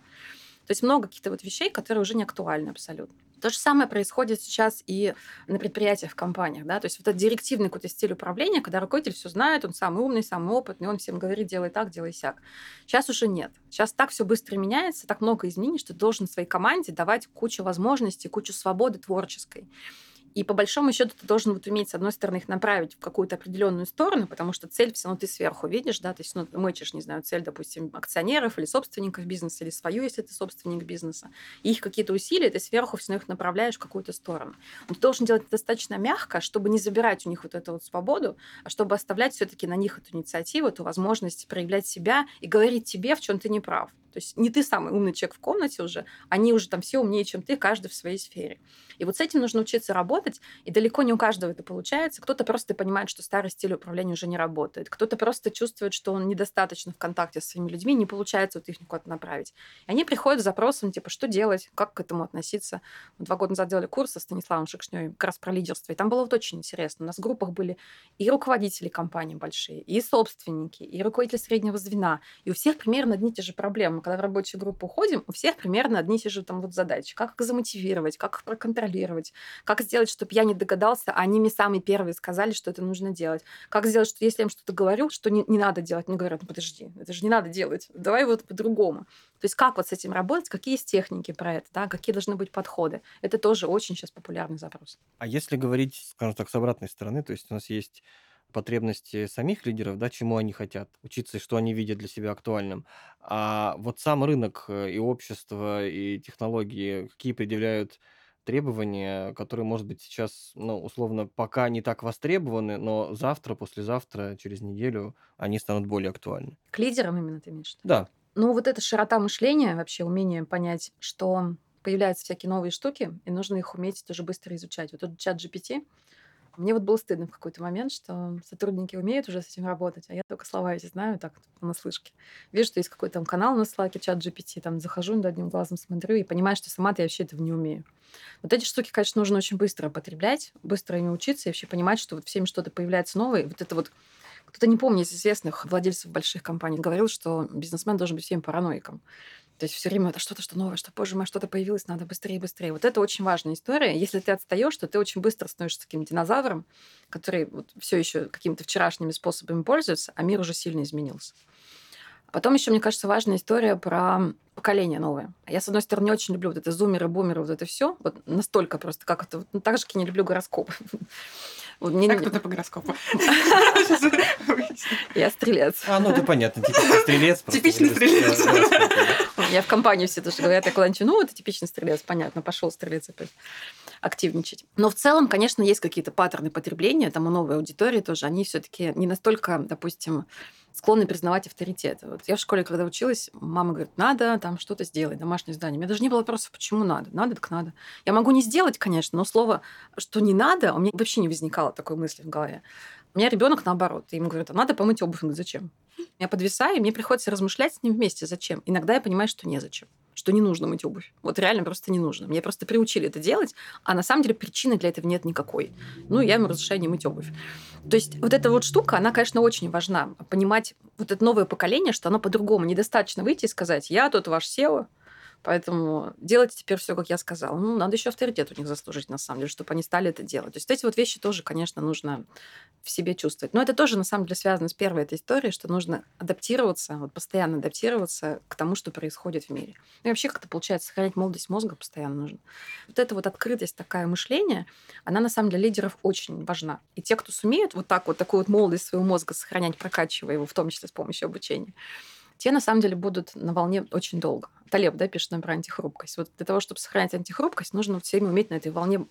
[SPEAKER 3] То есть много каких-то вот вещей, которые уже не актуальны абсолютно. То же самое происходит сейчас и на предприятиях, в компаниях. Да? То есть вот этот директивный какой-то стиль управления, когда руководитель все знает, он самый умный, самый опытный, он всем говорит, делай так, делай сяк. Сейчас уже нет. Сейчас так все быстро меняется, так много изменений, что ты должен своей команде давать кучу возможностей, кучу свободы творческой. И по большому счету ты должен вот уметь, с одной стороны, их направить в какую-то определенную сторону, потому что цель все равно ты сверху видишь, да, то есть ну, мычишь, не знаю, цель, допустим, акционеров или собственников бизнеса, или свою, если ты собственник бизнеса. И их какие-то усилия, ты сверху все равно их направляешь в какую-то сторону. Но ты должен делать это достаточно мягко, чтобы не забирать у них вот эту вот свободу, а чтобы оставлять все-таки на них эту инициативу, эту возможность проявлять себя и говорить тебе, в чем ты не прав. То есть не ты самый умный человек в комнате уже, они уже там все умнее, чем ты, каждый в своей сфере. И вот с этим нужно учиться работать, и далеко не у каждого это получается. Кто-то просто понимает, что старый стиль управления уже не работает. Кто-то просто чувствует, что он недостаточно в контакте с своими людьми, не получается вот их куда-то направить. И они приходят с запросом, типа, что делать, как к этому относиться. Два года назад делали курс со Станиславом Шекшнёй как раз про лидерство, и там было вот очень интересно. У нас в группах были и руководители компаний большие, и собственники, и руководители среднего звена, и у всех примерно одни и те же проблемы когда в рабочую группу уходим, у всех примерно одни и те же там вот задачи. Как их замотивировать, как их проконтролировать, как сделать, чтобы я не догадался, а они мне самые первые сказали, что это нужно делать. Как сделать, что если я им что-то говорю, что не, не надо делать, мне говорят, ну подожди, это же не надо делать, давай вот по-другому. То есть как вот с этим работать, какие есть техники про это, да, какие должны быть подходы. Это тоже очень сейчас популярный запрос.
[SPEAKER 2] А если говорить, скажем так, с обратной стороны, то есть у нас есть потребности самих лидеров, да, чему они хотят учиться и что они видят для себя актуальным. А вот сам рынок э, и общество, и технологии, какие предъявляют требования, которые, может быть, сейчас, ну, условно, пока не так востребованы, но завтра, послезавтра, через неделю они станут более актуальны.
[SPEAKER 3] К лидерам именно ты имеешь?
[SPEAKER 2] Да.
[SPEAKER 3] Ну, вот эта широта мышления, вообще умение понять, что появляются всякие новые штуки, и нужно их уметь тоже быстро изучать. Вот этот чат GPT, мне вот было стыдно в какой-то момент, что сотрудники умеют уже с этим работать, а я только слова эти знаю так на слышке. Вижу, что есть какой-то там канал на Slack, чат GPT, там захожу, над одним глазом смотрю и понимаю, что сама-то я вообще этого не умею. Вот эти штуки, конечно, нужно очень быстро потреблять, быстро ими учиться и вообще понимать, что вот всеми что-то появляется новое. Вот это вот Кто-то не помнит из известных владельцев больших компаний говорил, что бизнесмен должен быть всем параноиком. То есть все время это что-то, что новое, что, боже мой, что-то появилось, надо быстрее быстрее. Вот это очень важная история. Если ты отстаешь, то ты очень быстро становишься таким динозавром, который вот все еще какими-то вчерашними способами пользуется, а мир уже сильно изменился. Потом еще, мне кажется, важная история про поколение новое. Я, с одной стороны, не очень люблю вот это зумеры, бумеры, вот это все. Вот настолько просто, как это... Ну, так же, как я не люблю гороскоп.
[SPEAKER 1] Вот мне... А кто ты по гороскопу?
[SPEAKER 3] Я стрелец.
[SPEAKER 2] А, ну это понятно, типичный стрелец.
[SPEAKER 1] Типичный стрелец.
[SPEAKER 3] Я в компании все тоже говорят, я куда-нибудь, ну, это типичный стрелец, понятно, пошел стрелец опять активничать. Но в целом, конечно, есть какие-то паттерны потребления, там у новой аудитории тоже, они все-таки не настолько, допустим, склонны признавать авторитет. Вот я в школе, когда училась, мама говорит, надо там что-то сделать, домашнее задание. У меня даже не было вопросов, почему надо. Надо, так надо. Я могу не сделать, конечно, но слово, что не надо, у меня вообще не возникало такой мысли в голове. У меня ребенок наоборот. И ему говорят, а надо помыть обувь. Он говорит, зачем? Я подвисаю, и мне приходится размышлять с ним вместе, зачем. Иногда я понимаю, что незачем что не нужно мыть обувь. Вот реально просто не нужно. Мне просто приучили это делать, а на самом деле причины для этого нет никакой. Ну, я ему разрешаю не мыть обувь. То есть вот эта вот штука, она, конечно, очень важна. Понимать вот это новое поколение, что оно по-другому. Недостаточно выйти и сказать, я тут ваш SEO, Поэтому делайте теперь все, как я сказала. Ну, надо еще авторитет у них заслужить, на самом деле, чтобы они стали это делать. То есть эти вот вещи тоже, конечно, нужно в себе чувствовать. Но это тоже, на самом деле, связано с первой этой историей, что нужно адаптироваться, вот постоянно адаптироваться к тому, что происходит в мире. И вообще как-то получается сохранять молодость мозга постоянно нужно. Вот эта вот открытость, такая мышление, она, на самом деле, лидеров очень важна. И те, кто сумеют вот так вот такую вот молодость своего мозга сохранять, прокачивая его, в том числе с помощью обучения, те на самом деле будут на волне очень долго. Талеб, да, пишет нам про антихрупкость. Вот для того, чтобы сохранять антихрупкость, нужно вот все время уметь на этой волне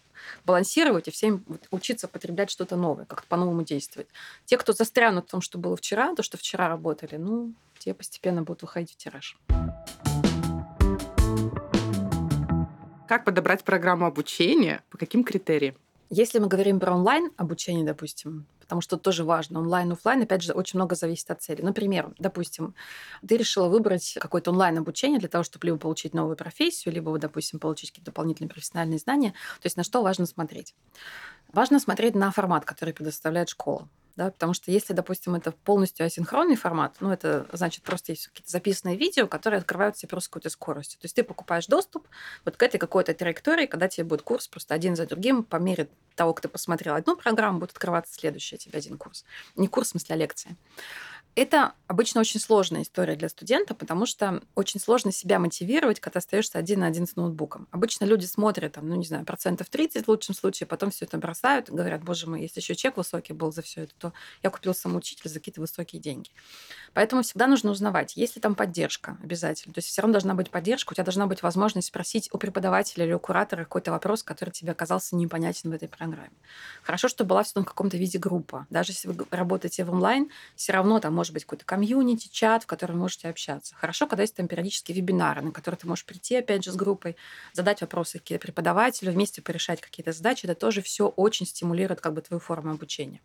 [SPEAKER 3] балансировать и всем учиться потреблять что-то новое, как-то по-новому действовать. Те, кто застрянут в том, что было вчера, то, что вчера работали, ну, те постепенно будут выходить в тираж.
[SPEAKER 1] Как подобрать программу обучения? По каким критериям?
[SPEAKER 3] Если мы говорим про онлайн обучение, допустим, потому что тоже важно. Онлайн, офлайн, опять же, очень много зависит от цели. Например, допустим, ты решила выбрать какое-то онлайн-обучение для того, чтобы либо получить новую профессию, либо, допустим, получить какие-то дополнительные профессиональные знания. То есть на что важно смотреть? Важно смотреть на формат, который предоставляет школа да, потому что если, допустим, это полностью асинхронный формат, ну, это значит просто есть какие-то записанные видео, которые открываются просто какой-то скоростью. То есть ты покупаешь доступ вот к этой какой-то траектории, когда тебе будет курс просто один за другим, по мере того, как ты посмотрел одну программу, будет открываться следующий тебе один курс. Не курс, в смысле, а лекция. Это обычно очень сложная история для студента, потому что очень сложно себя мотивировать, когда остаешься один на один с ноутбуком. Обычно люди смотрят, там, ну, не знаю, процентов 30 в лучшем случае, потом все это бросают, говорят, боже мой, если еще чек высокий был за все это, то я купил самоучитель за какие-то высокие деньги. Поэтому всегда нужно узнавать, есть ли там поддержка обязательно. То есть все равно должна быть поддержка, у тебя должна быть возможность спросить у преподавателя или у куратора какой-то вопрос, который тебе оказался непонятен в этой программе. Хорошо, что была в каком-то виде группа. Даже если вы работаете в онлайн, все равно там может быть какой-то комьюнити, чат, в котором вы можете общаться. Хорошо, когда есть там периодически вебинары, на которые ты можешь прийти, опять же, с группой, задать вопросы какие-то преподавателю, вместе порешать какие-то задачи. Это тоже все очень стимулирует как бы твою форму обучения.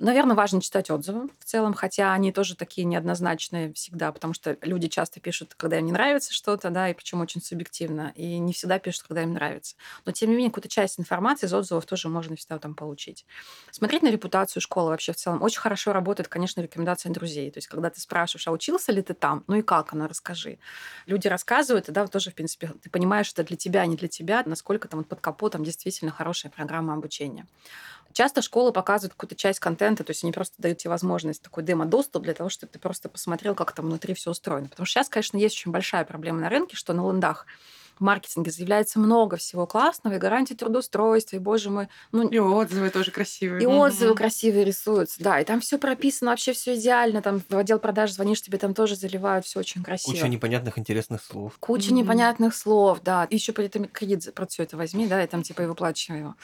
[SPEAKER 3] Наверное, важно читать отзывы в целом, хотя они тоже такие неоднозначные всегда, потому что люди часто пишут, когда им не нравится что-то, да, и причем очень субъективно, и не всегда пишут, когда им нравится. Но, тем не менее, какую-то часть информации из отзывов тоже можно всегда там получить. Смотреть на репутацию школы вообще в целом. Очень хорошо работает, конечно, рекомендация друзей. То есть, когда ты спрашиваешь, а учился ли ты там? Ну и как оно, расскажи. Люди рассказывают, и да, тоже, в принципе, ты понимаешь, что для тебя, а не для тебя, насколько там вот под капотом действительно хорошая программа обучения. Часто школы показывают какую-то часть контента, то есть они просто дают тебе возможность такой демо-доступ для того, чтобы ты просто посмотрел, как там внутри все устроено. Потому что сейчас, конечно, есть очень большая проблема на рынке, что на лендах в маркетинге заявляется много всего классного, и гарантии трудоустройства, и, боже мой...
[SPEAKER 1] Ну, и отзывы тоже красивые.
[SPEAKER 3] И угу. отзывы красивые рисуются, да. И там все прописано, вообще все идеально. Там в отдел продаж звонишь, тебе там тоже заливают, все очень красиво.
[SPEAKER 2] Куча непонятных интересных слов.
[SPEAKER 3] Куча угу. непонятных слов, да. И еще при этом кредит про все это возьми, да, и там типа и выплачивай его.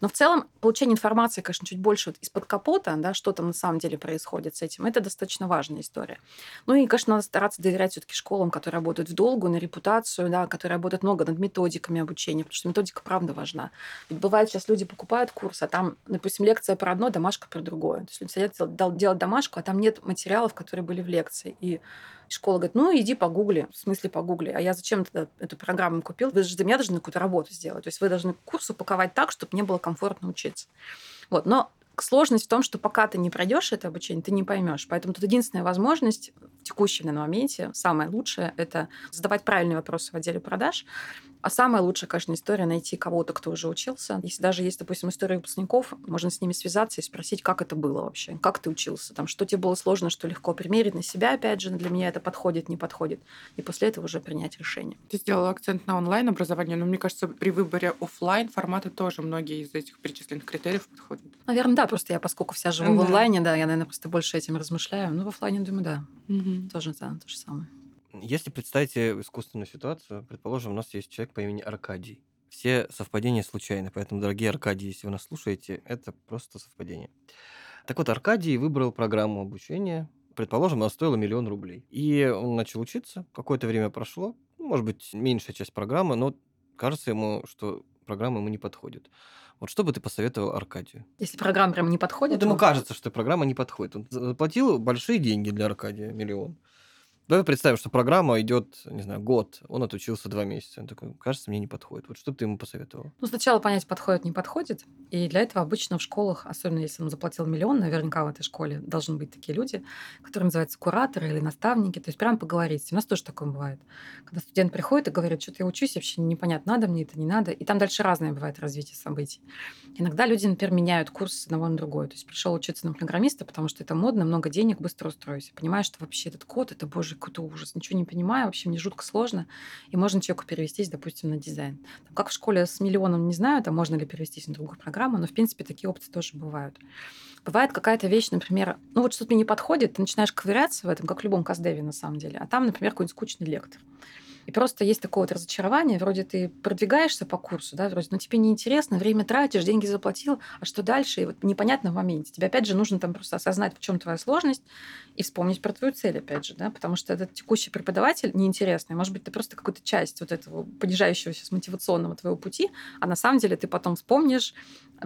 [SPEAKER 3] Но в целом получение информации, конечно, чуть больше вот из-под капота, да, что там на самом деле происходит с этим, это достаточно важная история. Ну и, конечно, надо стараться доверять все-таки школам, которые работают в долгу, на репутацию, да, которые работают много над методиками обучения, потому что методика правда важна. Ведь бывает, сейчас люди покупают курс, а там, допустим, лекция про одно, домашка про другое. То есть люди садятся делать домашку, а там нет материалов, которые были в лекции. И школа говорит, ну, иди погугли, в смысле погугли. А я зачем тогда эту программу купил? Вы же для меня должны какую-то работу сделать. То есть вы должны курс упаковать так, чтобы мне было комфортно учиться. Вот. Но сложность в том, что пока ты не пройдешь это обучение, ты не поймешь. Поэтому тут единственная возможность в текущем на моменте, самое лучшее, это задавать правильные вопросы в отделе продаж, а самая лучшая, конечно, история найти кого-то, кто уже учился. Если даже есть, допустим, история выпускников, можно с ними связаться и спросить, как это было вообще, как ты учился, там, что тебе было сложно, что легко примерить на себя, опять же, для меня это подходит, не подходит. И после этого уже принять решение.
[SPEAKER 1] Ты сделала акцент на онлайн-образование, но мне кажется, при выборе офлайн формата тоже многие из этих перечисленных критериев подходят.
[SPEAKER 3] Наверное, да, просто я, поскольку вся живу да. в онлайне, да, я, наверное, просто больше этим размышляю. Ну, в офлайне, думаю, да, угу. тоже да, то же самое.
[SPEAKER 2] Если представите искусственную ситуацию, предположим, у нас есть человек по имени Аркадий. Все совпадения случайны, поэтому, дорогие Аркадии, если вы нас слушаете, это просто совпадение. Так вот, Аркадий выбрал программу обучения, предположим, она стоила миллион рублей. И он начал учиться, какое-то время прошло, ну, может быть, меньшая часть программы, но кажется ему, что программа ему не подходит. Вот что бы ты посоветовал Аркадию?
[SPEAKER 3] Если программа прям не подходит?
[SPEAKER 2] Вот ему кажется, что программа не подходит. Он заплатил большие деньги для Аркадия, миллион. Давай представим, что программа идет, не знаю, год, он отучился два месяца. Он такой, кажется, мне не подходит. Вот что ты ему посоветовал?
[SPEAKER 3] Ну, сначала понять, подходит, не подходит. И для этого обычно в школах, особенно если он заплатил миллион, наверняка в этой школе должны быть такие люди, которые называются кураторы или наставники. То есть прям поговорить. У нас тоже такое бывает. Когда студент приходит и говорит, что-то я учусь, вообще непонятно, надо мне это, не надо. И там дальше разное бывает развитие событий. Иногда люди, например, меняют курс с одного на другой. То есть пришел учиться на программиста, потому что это модно, много денег, быстро устроюсь. Понимаешь, что вообще этот код, это, боже, какой-то ужас, ничего не понимаю, вообще мне жутко сложно, и можно человеку перевестись, допустим, на дизайн. Там, как в школе с миллионом, не знаю, там можно ли перевестись на другую программу, но, в принципе, такие опции тоже бывают. Бывает какая-то вещь, например, ну вот что-то мне не подходит, ты начинаешь ковыряться в этом, как в любом каздеве на самом деле, а там, например, какой-нибудь скучный лектор. И просто есть такое вот разочарование, вроде ты продвигаешься по курсу, да, вроде, ну тебе неинтересно, время тратишь, деньги заплатил, а что дальше? И вот непонятно в моменте. Тебе опять же нужно там просто осознать, в чем твоя сложность, и вспомнить про твою цель, опять же, да, потому что этот текущий преподаватель неинтересный. Может быть, ты просто какую-то часть вот этого понижающегося с мотивационного твоего пути, а на самом деле ты потом вспомнишь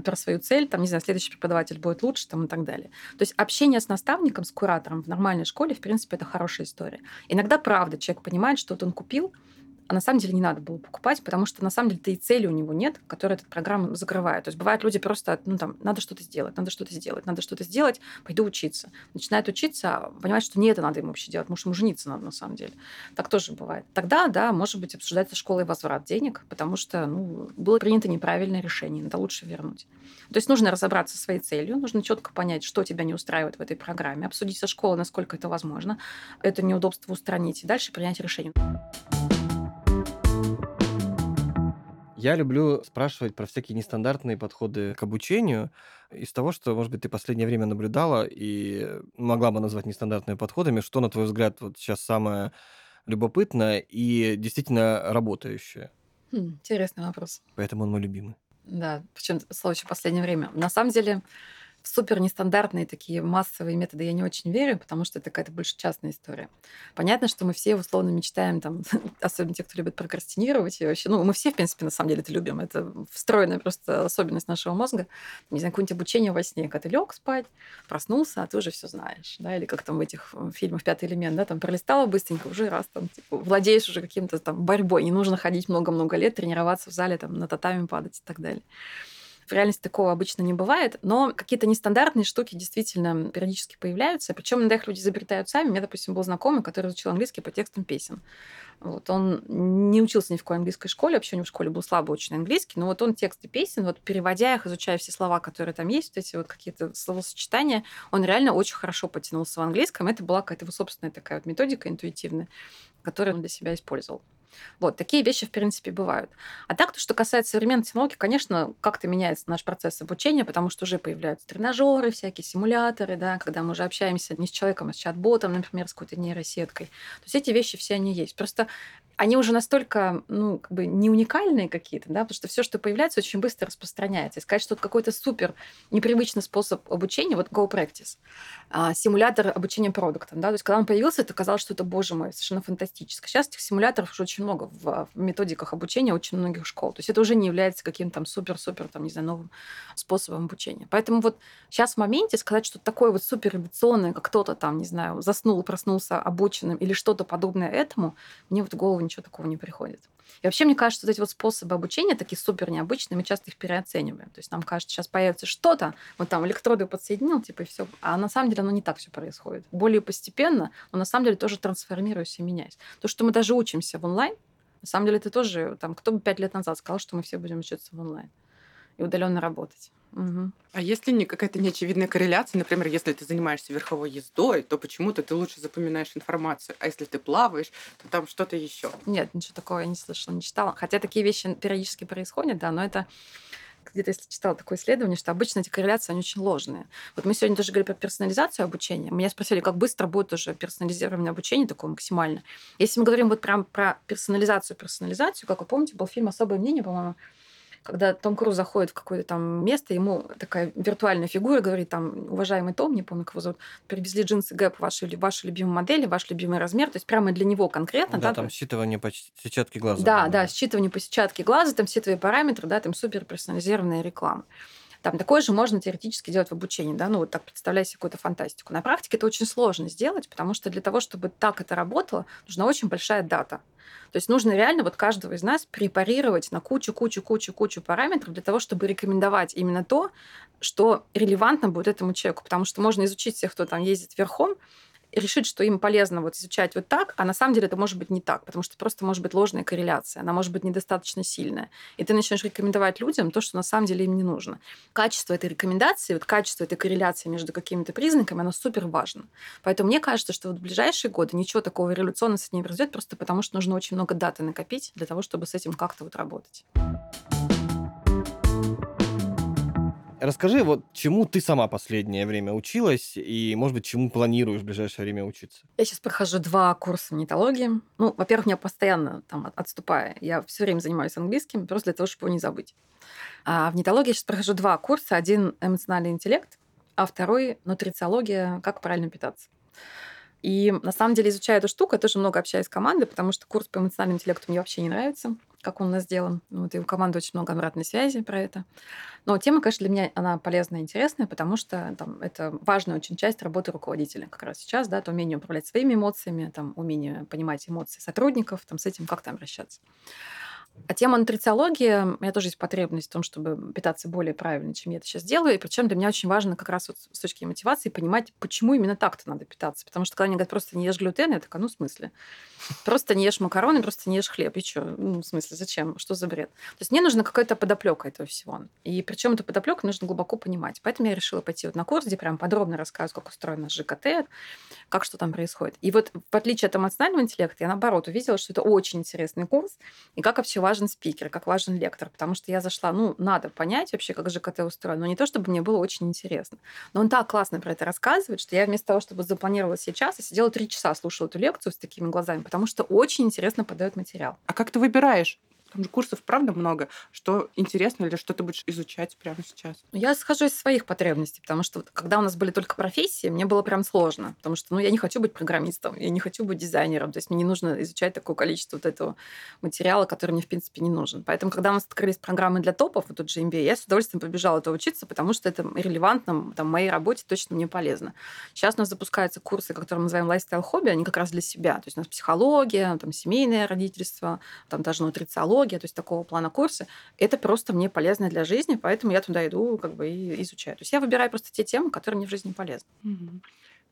[SPEAKER 3] про свою цель, там, не знаю, следующий преподаватель будет лучше, там, и так далее. То есть общение с наставником, с куратором в нормальной школе, в принципе, это хорошая история. Иногда, правда, человек понимает, что вот он купил, а на самом деле не надо было покупать, потому что на самом деле-то и цели у него нет, которые эта программа закрывает. То есть бывают люди просто, ну там, надо что-то сделать, надо что-то сделать, надо что-то сделать, пойду учиться. Начинает учиться, а понимает, что не это надо ему вообще делать, может, ему жениться надо на самом деле. Так тоже бывает. Тогда, да, может быть, обсуждается школой возврат денег, потому что, ну, было принято неправильное решение, надо лучше вернуть. То есть нужно разобраться со своей целью, нужно четко понять, что тебя не устраивает в этой программе, обсудить со школой, насколько это возможно, это неудобство устранить и дальше принять решение.
[SPEAKER 2] Я люблю спрашивать про всякие нестандартные подходы к обучению. Из того, что, может быть, ты последнее время наблюдала и могла бы назвать нестандартными подходами, что, на твой взгляд, вот сейчас самое любопытное и действительно работающее?
[SPEAKER 3] Хм, интересный вопрос.
[SPEAKER 2] Поэтому он мой любимый.
[SPEAKER 3] Да, причем слово еще последнее время. На самом деле, в супер нестандартные такие массовые методы я не очень верю, потому что это какая-то больше частная история. Понятно, что мы все условно мечтаем, там, особенно те, кто любит прокрастинировать, и вообще, ну, мы все, в принципе, на самом деле это любим. Это встроенная просто особенность нашего мозга. Не знаю, какое-нибудь обучение во сне, когда ты лег спать, проснулся, а ты уже все знаешь, да, или как там в этих фильмах «Пятый элемент», да, там пролистала быстренько, уже раз там, типа, владеешь уже каким-то там борьбой, не нужно ходить много-много лет, тренироваться в зале, там, на татами падать и так далее. В реальности такого обычно не бывает, но какие-то нестандартные штуки действительно периодически появляются. Причем иногда их люди изобретают сами. У меня, допустим, был знакомый, который изучил английский по текстам песен. Вот он не учился ни в какой английской школе, вообще у него в школе был слабо очень английский, но вот он тексты песен, вот переводя их, изучая все слова, которые там есть, вот эти вот какие-то словосочетания, он реально очень хорошо потянулся в английском. Это была какая-то его собственная такая вот методика интуитивная, которую он для себя использовал. Вот, такие вещи, в принципе, бывают. А так, то, что касается современной технологии, конечно, как-то меняется наш процесс обучения, потому что уже появляются тренажеры, всякие симуляторы, да, когда мы уже общаемся не с человеком, а с чат-ботом, например, с какой-то нейросеткой. То есть эти вещи все они есть. Просто они уже настолько, ну, как бы не уникальные какие-то, да, потому что все, что появляется, очень быстро распространяется. И сказать, что это какой-то супер непривычный способ обучения, вот Go Practice, а, симулятор обучения продуктом, да, то есть когда он появился, это казалось, что это, боже мой, совершенно фантастически. Сейчас этих симуляторов уже очень много в, в методиках обучения очень многих школ. То есть это уже не является каким-то там супер-супер, там, не знаю, новым способом обучения. Поэтому вот сейчас в моменте сказать, что такое вот супер эволюционное, как кто-то там, не знаю, заснул, проснулся обученным или что-то подобное этому, мне вот в голову ничего такого не приходит. И вообще, мне кажется, вот эти вот способы обучения такие супер необычные, мы часто их переоцениваем. То есть нам кажется, сейчас появится что-то, вот там электроды подсоединил, типа, и все. А на самом деле оно не так все происходит. Более постепенно, но на самом деле тоже трансформируясь и меняясь. То, что мы даже учимся в онлайн, на самом деле это тоже, там, кто бы пять лет назад сказал, что мы все будем учиться в онлайн и удаленно работать. Угу.
[SPEAKER 1] А если не какая-то неочевидная корреляция, например, если ты занимаешься верховой ездой, то почему-то ты лучше запоминаешь информацию, а если ты плаваешь, то там что-то еще.
[SPEAKER 3] Нет, ничего такого я не слышала, не читала. Хотя такие вещи периодически происходят, да, но это где-то если читала такое исследование, что обычно эти корреляции, они очень ложные. Вот мы сегодня тоже говорили про персонализацию обучения. Меня спросили, как быстро будет уже персонализирование обучения такое максимально. Если мы говорим вот прям про персонализацию, персонализацию, как вы помните, был фильм «Особое мнение», по-моему, когда Том Круз заходит в какое-то там место, ему такая виртуальная фигура говорит, там, уважаемый Том, не помню, как его зовут, привезли джинсы Гэп, ваши, ваши любимые модели, ваш любимый размер, то есть прямо для него конкретно.
[SPEAKER 2] Да, да там считывание по сетчатке глаза.
[SPEAKER 3] Да, да, считывание по сетчатке глаза, там все твои параметры, да, там супер персонализированная реклама. Там такое же можно теоретически делать в обучении, да, ну вот так представляй себе какую-то фантастику. На практике это очень сложно сделать, потому что для того, чтобы так это работало, нужна очень большая дата. То есть нужно реально вот каждого из нас препарировать на кучу-кучу-кучу-кучу параметров для того, чтобы рекомендовать именно то, что релевантно будет этому человеку. Потому что можно изучить всех, кто там ездит верхом, решить, что им полезно вот изучать вот так, а на самом деле это может быть не так, потому что просто может быть ложная корреляция, она может быть недостаточно сильная. И ты начнешь рекомендовать людям то, что на самом деле им не нужно. Качество этой рекомендации, вот качество этой корреляции между какими-то признаками, оно супер важно. Поэтому мне кажется, что вот в ближайшие годы ничего такого революционного с этим не произойдет, просто потому что нужно очень много даты накопить для того, чтобы с этим как-то вот работать.
[SPEAKER 2] Расскажи, вот чему ты сама последнее время училась и, может быть, чему планируешь в ближайшее время учиться?
[SPEAKER 3] Я сейчас прохожу два курса нетологии. Ну, во-первых, меня постоянно там отступая. Я все время занимаюсь английским, просто для того, чтобы его не забыть. А в нетологии я сейчас прохожу два курса. Один эмоциональный интеллект, а второй нутрициология, как правильно питаться. И на самом деле, изучая эту штуку, я тоже много общаюсь с командой, потому что курс по эмоциональному интеллекту мне вообще не нравится как он у нас сделан. Вот, и у команды очень много обратной связи про это. Но тема, конечно, для меня она полезная и интересная, потому что там, это важная очень часть работы руководителя как раз сейчас, да, то умение управлять своими эмоциями, там, умение понимать эмоции сотрудников, там, с этим как там обращаться. А тема нутрициологии, у меня тоже есть потребность в том, чтобы питаться более правильно, чем я это сейчас делаю. И причем для меня очень важно как раз вот с точки мотивации понимать, почему именно так-то надо питаться. Потому что когда они говорят, просто не ешь глютен, я такая, ну, в смысле? Просто не ешь макароны, просто не ешь хлеб. И что? Ну, в смысле, зачем? Что за бред? То есть мне нужна какая-то подоплека этого всего. И причем эту подоплеку нужно глубоко понимать. Поэтому я решила пойти вот на курс, где прям подробно рассказывают, как устроено ЖКТ, как что там происходит. И вот в отличие от эмоционального интеллекта, я наоборот увидела, что это очень интересный курс, и как вообще важен спикер, как важен лектор, потому что я зашла, ну, надо понять вообще, как ЖКТ устроен, но не то, чтобы мне было очень интересно. Но он так классно про это рассказывает, что я вместо того, чтобы запланировала сейчас, я сидела три часа, слушала эту лекцию с такими глазами, потому что очень интересно подает материал.
[SPEAKER 1] А как ты выбираешь? Там же курсов, правда, много. Что интересно или что ты будешь изучать прямо сейчас?
[SPEAKER 3] Я схожу из своих потребностей, потому что вот, когда у нас были только профессии, мне было прям сложно, потому что ну, я не хочу быть программистом, я не хочу быть дизайнером, то есть мне не нужно изучать такое количество вот этого материала, который мне, в принципе, не нужен. Поэтому, когда у нас открылись программы для топов, вот тут же MBA, я с удовольствием побежала это учиться, потому что это релевантно там, моей работе точно мне полезно. Сейчас у нас запускаются курсы, которые мы называем лайфстайл-хобби, они как раз для себя. То есть у нас психология, там, семейное родительство, там даже нутрициология, психология, то есть такого плана курсы, это просто мне полезно для жизни, поэтому я туда иду как бы и изучаю. То есть я выбираю просто те темы, которые мне в жизни полезны.
[SPEAKER 1] Угу.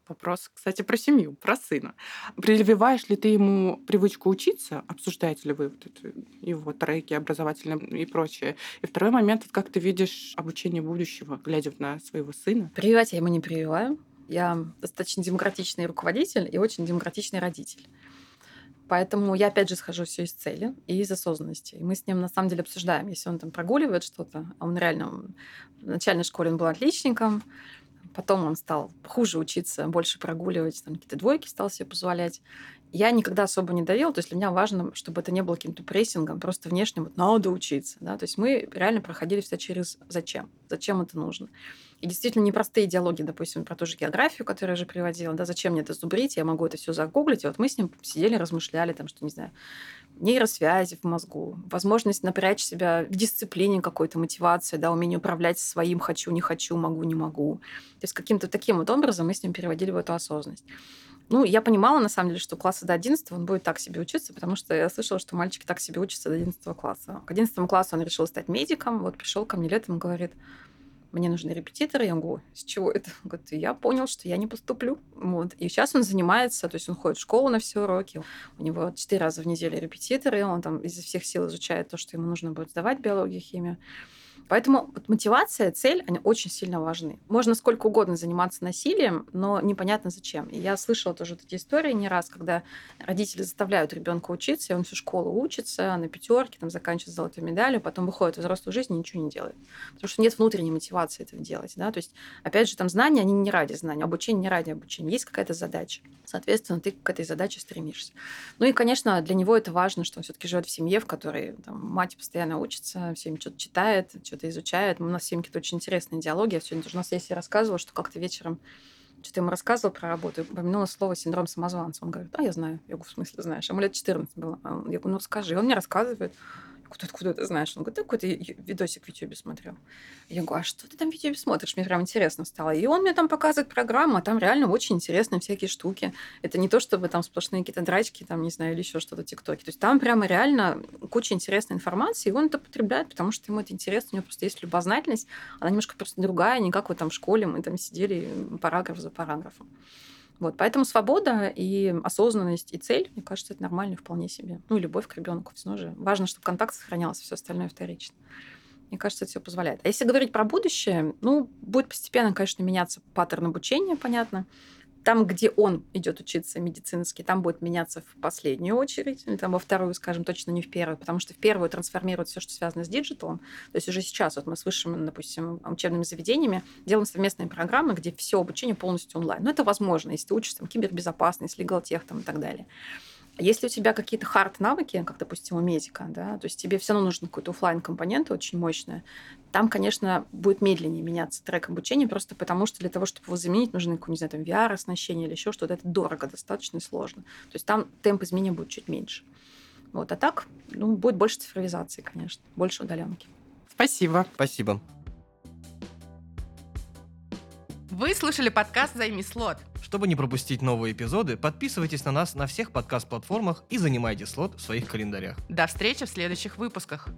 [SPEAKER 1] Вопрос, кстати, про семью, про сына. Прививаешь ли ты ему привычку учиться? Обсуждаете ли вы вот это, его треки образовательные и прочее? И второй момент, как ты видишь обучение будущего, глядя на своего сына?
[SPEAKER 3] Прививать я ему не прививаю. Я достаточно демократичный руководитель и очень демократичный родитель. Поэтому я опять же схожу все из цели и из осознанности. И мы с ним на самом деле обсуждаем, если он там прогуливает что-то, а он реально в начальной школе он был отличником, потом он стал хуже учиться, больше прогуливать, там какие-то двойки стал себе позволять. Я никогда особо не давила, то есть для меня важно, чтобы это не было каким-то прессингом, просто внешним, вот надо учиться, да, то есть мы реально проходили все через зачем, зачем это нужно. И действительно непростые диалоги, допустим, про ту же географию, которую я же приводила, да, зачем мне это зубрить, я могу это все загуглить. И вот мы с ним сидели, размышляли, там, что, не знаю, нейросвязи в мозгу, возможность напрячь себя в дисциплине какой-то, мотивации, да, умение управлять своим «хочу, не хочу, могу, не могу». То есть каким-то таким вот образом мы с ним переводили в эту осознанность. Ну, я понимала, на самом деле, что класса до 11 он будет так себе учиться, потому что я слышала, что мальчики так себе учатся до 11 класса. К 11 классу он решил стать медиком, вот пришел ко мне летом и говорит, мне нужны репетиторы. Я говорю, с чего это? Он говорит, я понял, что я не поступлю. Вот. И сейчас он занимается, то есть он ходит в школу на все уроки, у него четыре раза в неделю репетиторы, он там изо всех сил изучает то, что ему нужно будет сдавать, биологию, химию. Поэтому вот мотивация, цель, они очень сильно важны. Можно сколько угодно заниматься насилием, но непонятно зачем. И я слышала тоже вот эти истории не раз, когда родители заставляют ребенка учиться, и он всю школу учится на пятерке, там заканчивает золотой медалью, потом выходит в взрослую жизнь и ничего не делает. Потому что нет внутренней мотивации этого делать. Да? То есть, опять же, там знания, они не ради знания, обучение не ради обучения. Есть какая-то задача. Соответственно, ты к этой задаче стремишься. Ну и, конечно, для него это важно, что он все-таки живет в семье, в которой там, мать постоянно учится, всем что-то читает, что-то изучает. У нас в семье очень интересные диалоги. Я сегодня тоже на сессии рассказывала, что как-то вечером что-то ему рассказывал про работу, и упомянула слово синдром самозванца. Он говорит, а, я знаю. Я говорю, в смысле знаешь? Ему лет 14 было. Я говорю, ну расскажи. И он мне рассказывает откуда, откуда ты знаешь? Он говорит, да какой-то видосик в YouTube смотрел. Я говорю, а что ты там в YouTube смотришь? Мне прям интересно стало. И он мне там показывает программу, а там реально очень интересные всякие штуки. Это не то, чтобы там сплошные какие-то драчки, там, не знаю, или еще что-то, тиктоки. То есть там прямо реально куча интересной информации, и он это потребляет, потому что ему это интересно, у него просто есть любознательность, она немножко просто другая, не как вот там в школе мы там сидели параграф за параграфом. Вот, поэтому свобода и осознанность и цель, мне кажется, это нормально вполне себе. Ну и любовь к ребенку все же. Важно, чтобы контакт сохранялся, все остальное вторично. Мне кажется, это все позволяет. А если говорить про будущее, ну, будет постепенно, конечно, меняться паттерн обучения, понятно там, где он идет учиться медицинский, там будет меняться в последнюю очередь, или там во вторую, скажем, точно не в первую, потому что в первую трансформирует все, что связано с digital ом. То есть уже сейчас вот мы с высшими, допустим, учебными заведениями делаем совместные программы, где все обучение полностью онлайн. Но это возможно, если ты учишься там, кибербезопасность, legaltech там, и так далее. Если у тебя какие-то hard-навыки, как, допустим, у медика, да, то есть тебе все равно нужен какой-то офлайн компонент очень мощный, там, конечно, будет медленнее меняться трек обучения, просто потому что для того, чтобы его заменить, нужно какое-нибудь, не знаю, там, VR-оснащение или еще что-то. Это дорого достаточно и сложно. То есть там темп изменения будет чуть меньше. Вот, а так, ну, будет больше цифровизации, конечно, больше удаленки.
[SPEAKER 1] Спасибо.
[SPEAKER 2] Спасибо.
[SPEAKER 1] Вы слушали подкаст «Займи слот».
[SPEAKER 2] Чтобы не пропустить новые эпизоды, подписывайтесь на нас на всех подкаст-платформах и занимайте слот в своих календарях.
[SPEAKER 1] До встречи в следующих выпусках.